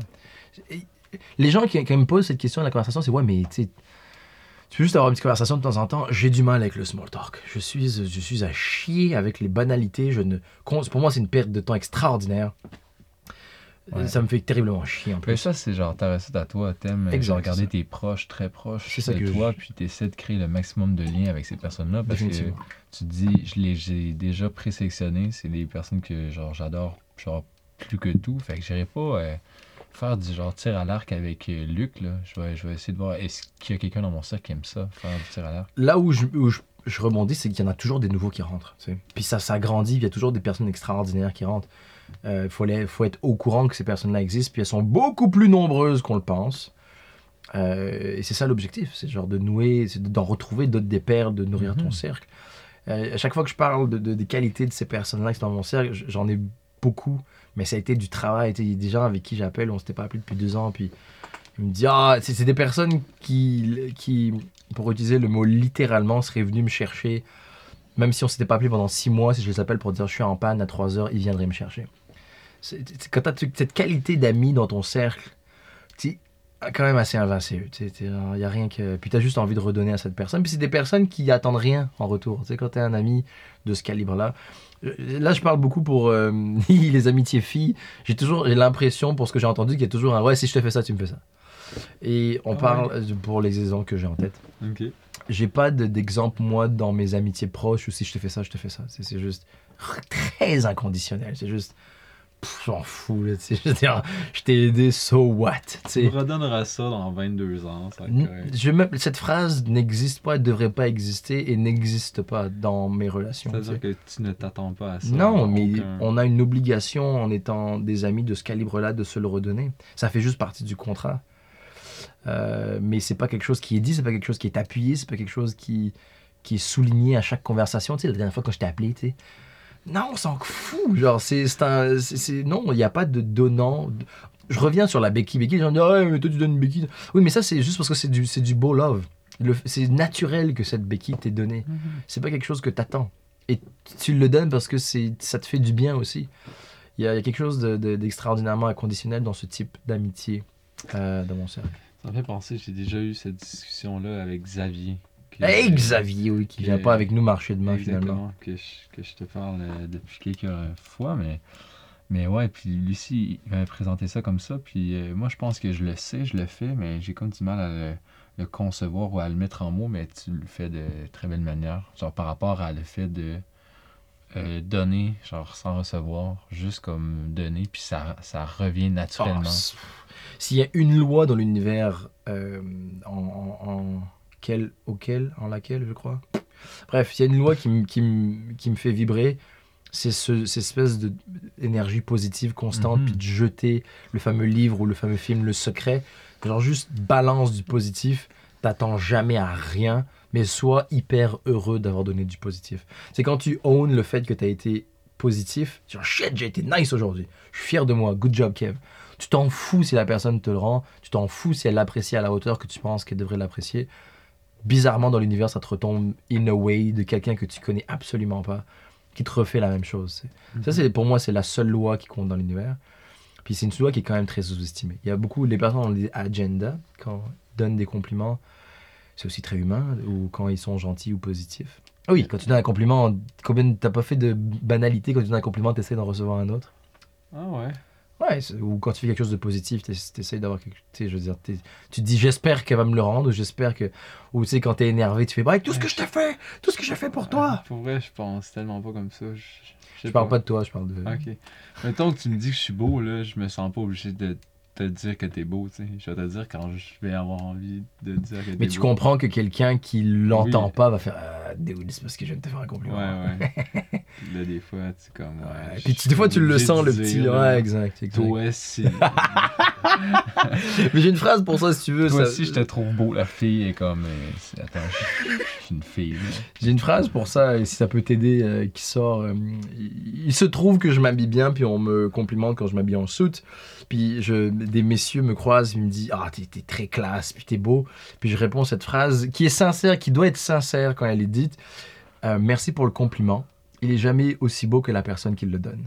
Et les gens qui, qui me posent cette question dans la conversation, c'est ouais, mais tu tu peux juste avoir une petite conversation de temps en temps. J'ai du mal avec le small talk. Je suis, je suis à chier avec les banalités. Je ne, pour moi, c'est une perte de temps extraordinaire. Ouais. Ça me fait terriblement chier en Mais plus. ça, c'est genre ta recette à toi. T'aimes euh, regarder tes proches, très proches de que toi, je- puis t'essaies de créer le maximum de liens avec ces personnes-là. Parce que tu te dis, je les j'ai déjà présélectionné. C'est des personnes que genre j'adore genre plus que tout. Fait que j'irai pas euh, faire du genre tir à l'arc avec euh, Luc. Là. Je, vais, je vais essayer de voir est-ce qu'il y a quelqu'un dans mon cercle qui aime ça, faire du tir à l'arc? là où je, où je, je rebondis, c'est qu'il y en a toujours des nouveaux qui rentrent. tu sais. Puis ça, ça grandit, il y a toujours des personnes extraordinaires qui rentrent. Il faut, les- faut être au courant que ces personnes-là existent, puis elles sont beaucoup plus nombreuses qu'on le pense. Euh, et c'est ça l'objectif, c'est genre de nouer, c'est d'en retrouver d'autres des perles, de nourrir ton Mhm. cercle. Euh, à chaque fois que je parle de, de- des qualités de ces personnes-là qui sont dans mon cercle, j'en ai beaucoup, mais ça a été du travail. Il y a des gens avec qui j'appelle, on s'était pas appelé depuis deux ans, puis ils me disent Ah, c'est des personnes qui, qui, pour utiliser le mot littéralement, seraient venues me chercher, même si on s'était pas appelé pendant six mois, si je les appelle pour dire je suis en panne à trois heures, ils viendraient me chercher. Quand tu as cette qualité d'amis dans ton cercle, quand même assez invincible. Il n'y a rien que. Puis tu as juste envie de redonner à cette personne. Puis c'est des personnes qui attendent rien en retour. Tu sais, quand tu es un ami de ce calibre-là. Euh, Là, je parle beaucoup pour euh, les amitiés filles. J'ai toujours l'impression, pour ce que j'ai entendu, qu'il y a toujours un ouais, si je te fais ça, tu me fais ça. Et on Ah parle euh, pour les exemples que j'ai en tête. J'ai pas de- d'exemple, moi, dans mes amitiés proches où si je te fais ça, je te fais ça. C'est c'est juste très inconditionnel. C'est juste. Pff, J'en fous, là, tu sais. Je veux dire, je t'ai aidé, so what? tu sais. Tu me redonneras ça dans 22 ans, ça. Je me- cette phrase n'existe pas, elle devrait pas exister et n'existe pas dans mes relations. C'est-à-dire que tu ne t'attends pas à ça. Non, mais aucun- on a une obligation en étant des amis de ce calibre-là de se le redonner. Ça fait juste partie du contrat. Euh, mais c'est pas quelque chose qui est dit, c'est pas quelque chose qui est appuyé, c'est pas quelque chose qui, qui est souligné à chaque conversation. Tu sais, la dernière fois quand je t'ai appelé, tu sais. Non, on s'en fout. Genre, c'est c'est un. c'est- c'est- non, il n'y a pas de donnant. Je reviens sur la béquille. Béquille, j'en dis, ah, mais toi, tu donnes une béquille. Oui, mais ça, c'est juste parce que c'est du, c'est du beau love. C'est naturel que cette béquille t'ait donnée. Mhm. C'est pas quelque chose que t'attends. Et tu le donnes parce que c'est ça te fait du bien aussi. Il y a, il y a quelque chose de- de- d'extraordinairement inconditionnel dans ce type d'amitié euh, dans mon cercle. Ça me fait penser, j'ai déjà eu cette discussion-là avec Xavier. Hey, Xavier, oui, qui vient pas avec nous marcher demain finalement. que je, que je te parle. euh, depuis quelques fois, mais, mais ouais, puis Lucie, il m'avait présenté ça comme ça, puis euh, moi, je pense que je le sais, je le fais, mais j'ai comme du mal à le, le concevoir ou à le mettre en mots, mais tu le fais de très belle manière, genre par rapport à le fait de euh, donner, genre sans recevoir, juste comme donner, puis ça, ça revient naturellement. Ah, S'il y a une loi dans l'univers euh, en quel, auquel, en laquelle, je crois. Bref, il y a une loi qui, me- qui, qui fait vibrer. C'est ce, cette espèce d'énergie positive constante, Mhm. puis de jeter le fameux livre ou le fameux film Le Secret. Genre juste balance du positif, t'attends jamais à rien, mais sois hyper heureux d'avoir donné du positif. C'est quand tu own le fait que t'as été positif, tu dis shit, j'ai été nice aujourd'hui, je suis fier de moi, good job Kev. Tu t'en fous si la personne te le rend, tu t'en fous si elle l'apprécie à la hauteur que tu penses qu'elle devrait l'apprécier. Bizarrement, dans l'univers, ça te retombe in a way de quelqu'un que tu connais absolument pas, qui te refait la même chose. Ça, c'est pour moi, c'est la seule loi qui compte dans l'univers. Puis c'est une loi qui est quand même très sous-estimée. Il y a beaucoup, les personnes ont des agendas quand ils donnent des compliments. c'est aussi très humain, ou quand ils sont gentils ou positifs. Ah Oui, quand tu donnes un compliment, combien t'as pas fait de banalité quand tu donnes un compliment, t'essaies d'en recevoir un autre? Ah ouais. Ouais, ou quand tu fais quelque chose de positif, t'ess- t'essayes d'avoir quelque sais, je veux dire, tu te dis j'espère qu'elle va me le rendre, ou j'espère que. Ou tu sais, quand t'es énervé, tu fais bah, tout ce que je t'ai fait, tout ce que j'ai fait pour toi. Ah, Pour vrai, je pense tellement pas comme ça. Je, Je parle pas de toi, je parle de. Ok. Mettons que tu me dis que je suis beau, là, je me sens pas obligé de te dire que t'es beau, tu sais. Je vais te dire quand je vais avoir envie de te dire que t'es Mais tu beau. comprends que quelqu'un qui l'entend Oui. pas va faire ah, dude, c'est parce que je viens de te faire un compliment. Ouais, ouais. Là, des fois, tu comme. Ouais, Puis des fois, tu le sens, le dire, petit. là, Ouais, exact. exact. Toi, c'est. Mais j'ai une phrase pour ça, si tu veux. Toi ça- aussi, je te trouve beau. La fille est comme. euh, attends, je je suis une fille. J'ai une phrase pour ça, et si ça peut t'aider, euh, qui sort. euh, il, il se trouve que je m'habille bien, puis on me complimente quand je m'habille en soute. Puis je, des messieurs me croisent, ils me disent Ah, t'es très classe, puis t'es beau. Puis je réponds cette phrase qui est sincère, qui doit être sincère quand elle est dite Euh, Merci pour le compliment. Il est jamais aussi beau que la personne qui le donne.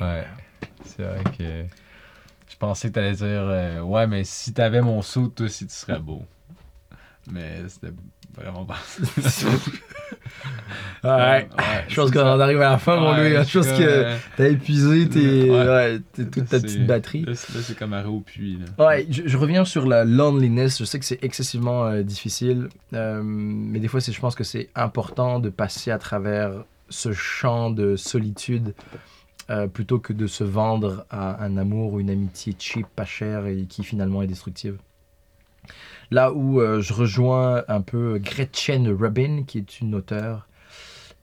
Ouais. C'est vrai que. Je pensais que t'allais dire. euh, ouais, mais si t'avais mon saut, toi aussi, tu serais beau. Mais c'était vraiment pas. Ouais. Je pense qu'on en arrive à la fin, mon Louis. hein. Je pense que t'as épuisé tes, Ouais. ouais, toute ta petite batterie. Là, c'est là, c'est comme arrêt au puits, là. Ouais, je, je reviens sur la loneliness. Je sais que c'est excessivement euh, difficile, euh, mais des fois, c'est- je pense que c'est important de passer à travers ce champ de solitude euh, plutôt que de se vendre à un amour ou une amitié cheap, pas chère et qui finalement est destructive. Là où euh, je rejoins un peu Gretchen Rubin, qui est une auteure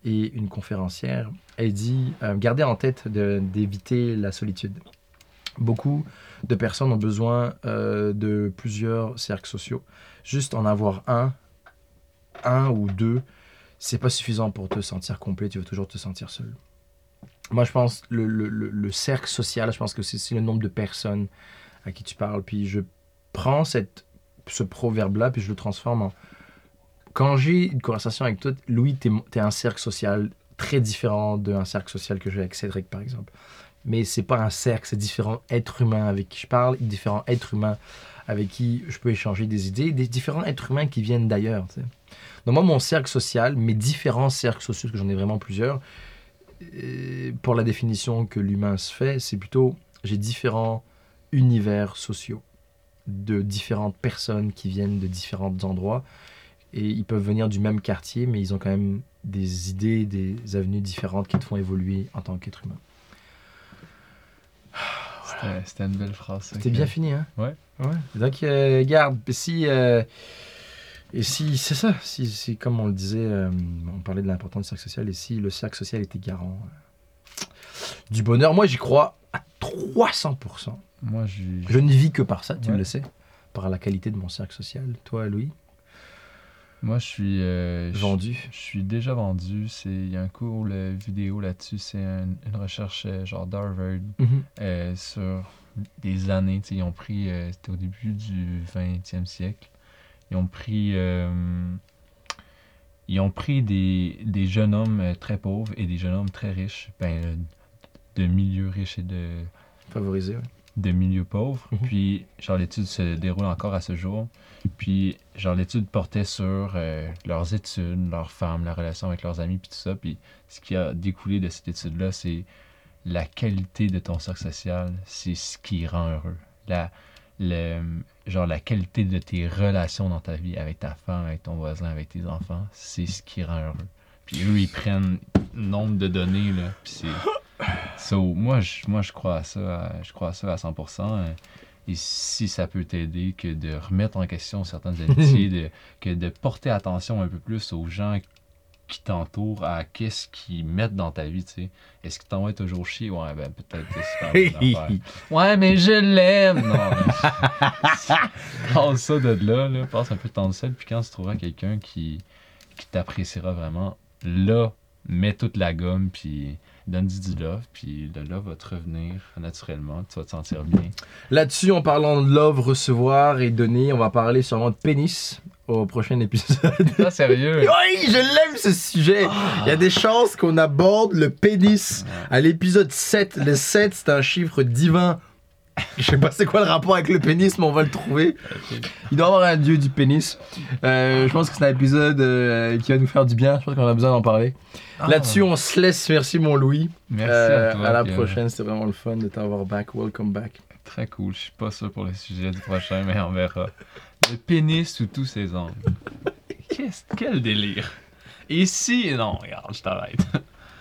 et une conférencière, elle dit euh, gardez en tête d'éviter la solitude. Beaucoup de personnes ont besoin euh, de plusieurs cercles sociaux. Juste en avoir un, un ou deux, c'est pas suffisant pour te sentir complet. Tu veux toujours te sentir seul. Moi, je pense le, le, le- le cercle social, je pense que c'est le nombre de personnes à qui tu parles. Puis je prends cette, ce proverbe-là, puis je le transforme en. Quand j'ai une conversation avec toi, Louis, t'es es un cercle social très différent d'un cercle social que j'ai avec Cédric, par exemple mais c'est pas un cercle, c'est différents êtres humains avec qui je parle, différents êtres humains avec qui je peux échanger des idées, des différents êtres humains qui viennent d'ailleurs. Donc moi, mon cercle social, mes différents cercles sociaux, parce que j'en ai vraiment plusieurs, euh, pour la définition que l'humain se fait, c'est plutôt j'ai différents univers sociaux de différentes personnes qui viennent de différents endroits et ils peuvent venir du même quartier, mais ils ont quand même des idées, des avenues différentes qui te font évoluer en tant qu'être humain. C'était- C'était une belle phrase. C'était bien fini, hein? Ouais. Ouais. Donc, euh, garde, si. euh, et si, c'est ça, si, si, comme on le disait, euh, on parlait de l'importance du cercle social, et si le cercle social était garant euh, du bonheur, moi j'y crois 300%. Moi. Je ne vis que par ça, tu Ouais. le sais, par la qualité de mon cercle social. Toi, Louis, Moi, je suis. euh, je- vendu. Je suis déjà vendu. C'est il y a un cours euh, vidéo là-dessus. C'est un- une recherche euh, genre d'Harvard Mhm. euh, sur des années. Ils ont pris. euh, C'était au début du 20e siècle. Ils ont pris. ils ont pris des, des jeunes hommes très pauvres et des jeunes hommes très riches. Ben, de milieux riches et de, Favorisé, ouais. de milieux pauvres. Mhm. Puis, genre, l'étude se déroule encore à ce jour. Puis, genre, l'étude portait sur euh, leurs études, leurs femmes, la relation avec leurs amis, puis tout ça. Puis, ce qui a découlé de cette étude-là, c'est la qualité de ton cercle social, c'est ce qui rend heureux. La, le, genre, la qualité de tes relations dans ta vie avec ta femme, avec ton voisin, avec tes enfants, c'est ce qui rend heureux. Puis eux, ils prennent nombre de données, là, puis c'est... So, moi, je, moi, je crois à ça, à- je crois à ça à 100%. euh, Et si ça peut t'aider que de remettre en question certaines amitiés, de, que de porter attention un peu plus aux gens qui t'entourent, à qu'est-ce qu'ils mettent dans ta vie, tu sais. Est-ce qu'ils t'envoient toujours chier? Ouais, ben peut-être que c'est. Ouais, mais je l'aime! Non, passe ça de là, là, passe un peu de temps seul, puis quand tu trouveras quelqu'un qui, qui t'appréciera vraiment, là, mets toute la gomme, puis donne-lui du love, puis le love va te revenir naturellement, tu vas te sentir bien. Là-dessus, en parlant de love, recevoir et donner, on va parler sûrement de pénis au prochain épisode. Ah, sérieux? Oui, je l'aime ce sujet. Il y a des chances qu'on aborde le pénis à l'épisode 7. Le 7, c'est un chiffre divin Je sais pas c'est quoi le rapport avec le pénis, mais on va le trouver. Il doit y avoir un dieu du pénis. Euh, je pense que c'est un épisode euh, qui va nous faire du bien. Je pense qu'on a besoin d'en parler. Ah, Là-dessus, on se laisse. Merci, mon Louis. Merci Euh, à toi. la puis, euh, prochaine, c'était vraiment le fun de t'avoir back. Welcome back. Très cool. Je suis pas sûr pour le sujet du prochain, mais on verra. Le pénis sous tous ses angles. Quel délire. Ici, non, regarde, je t'arrête.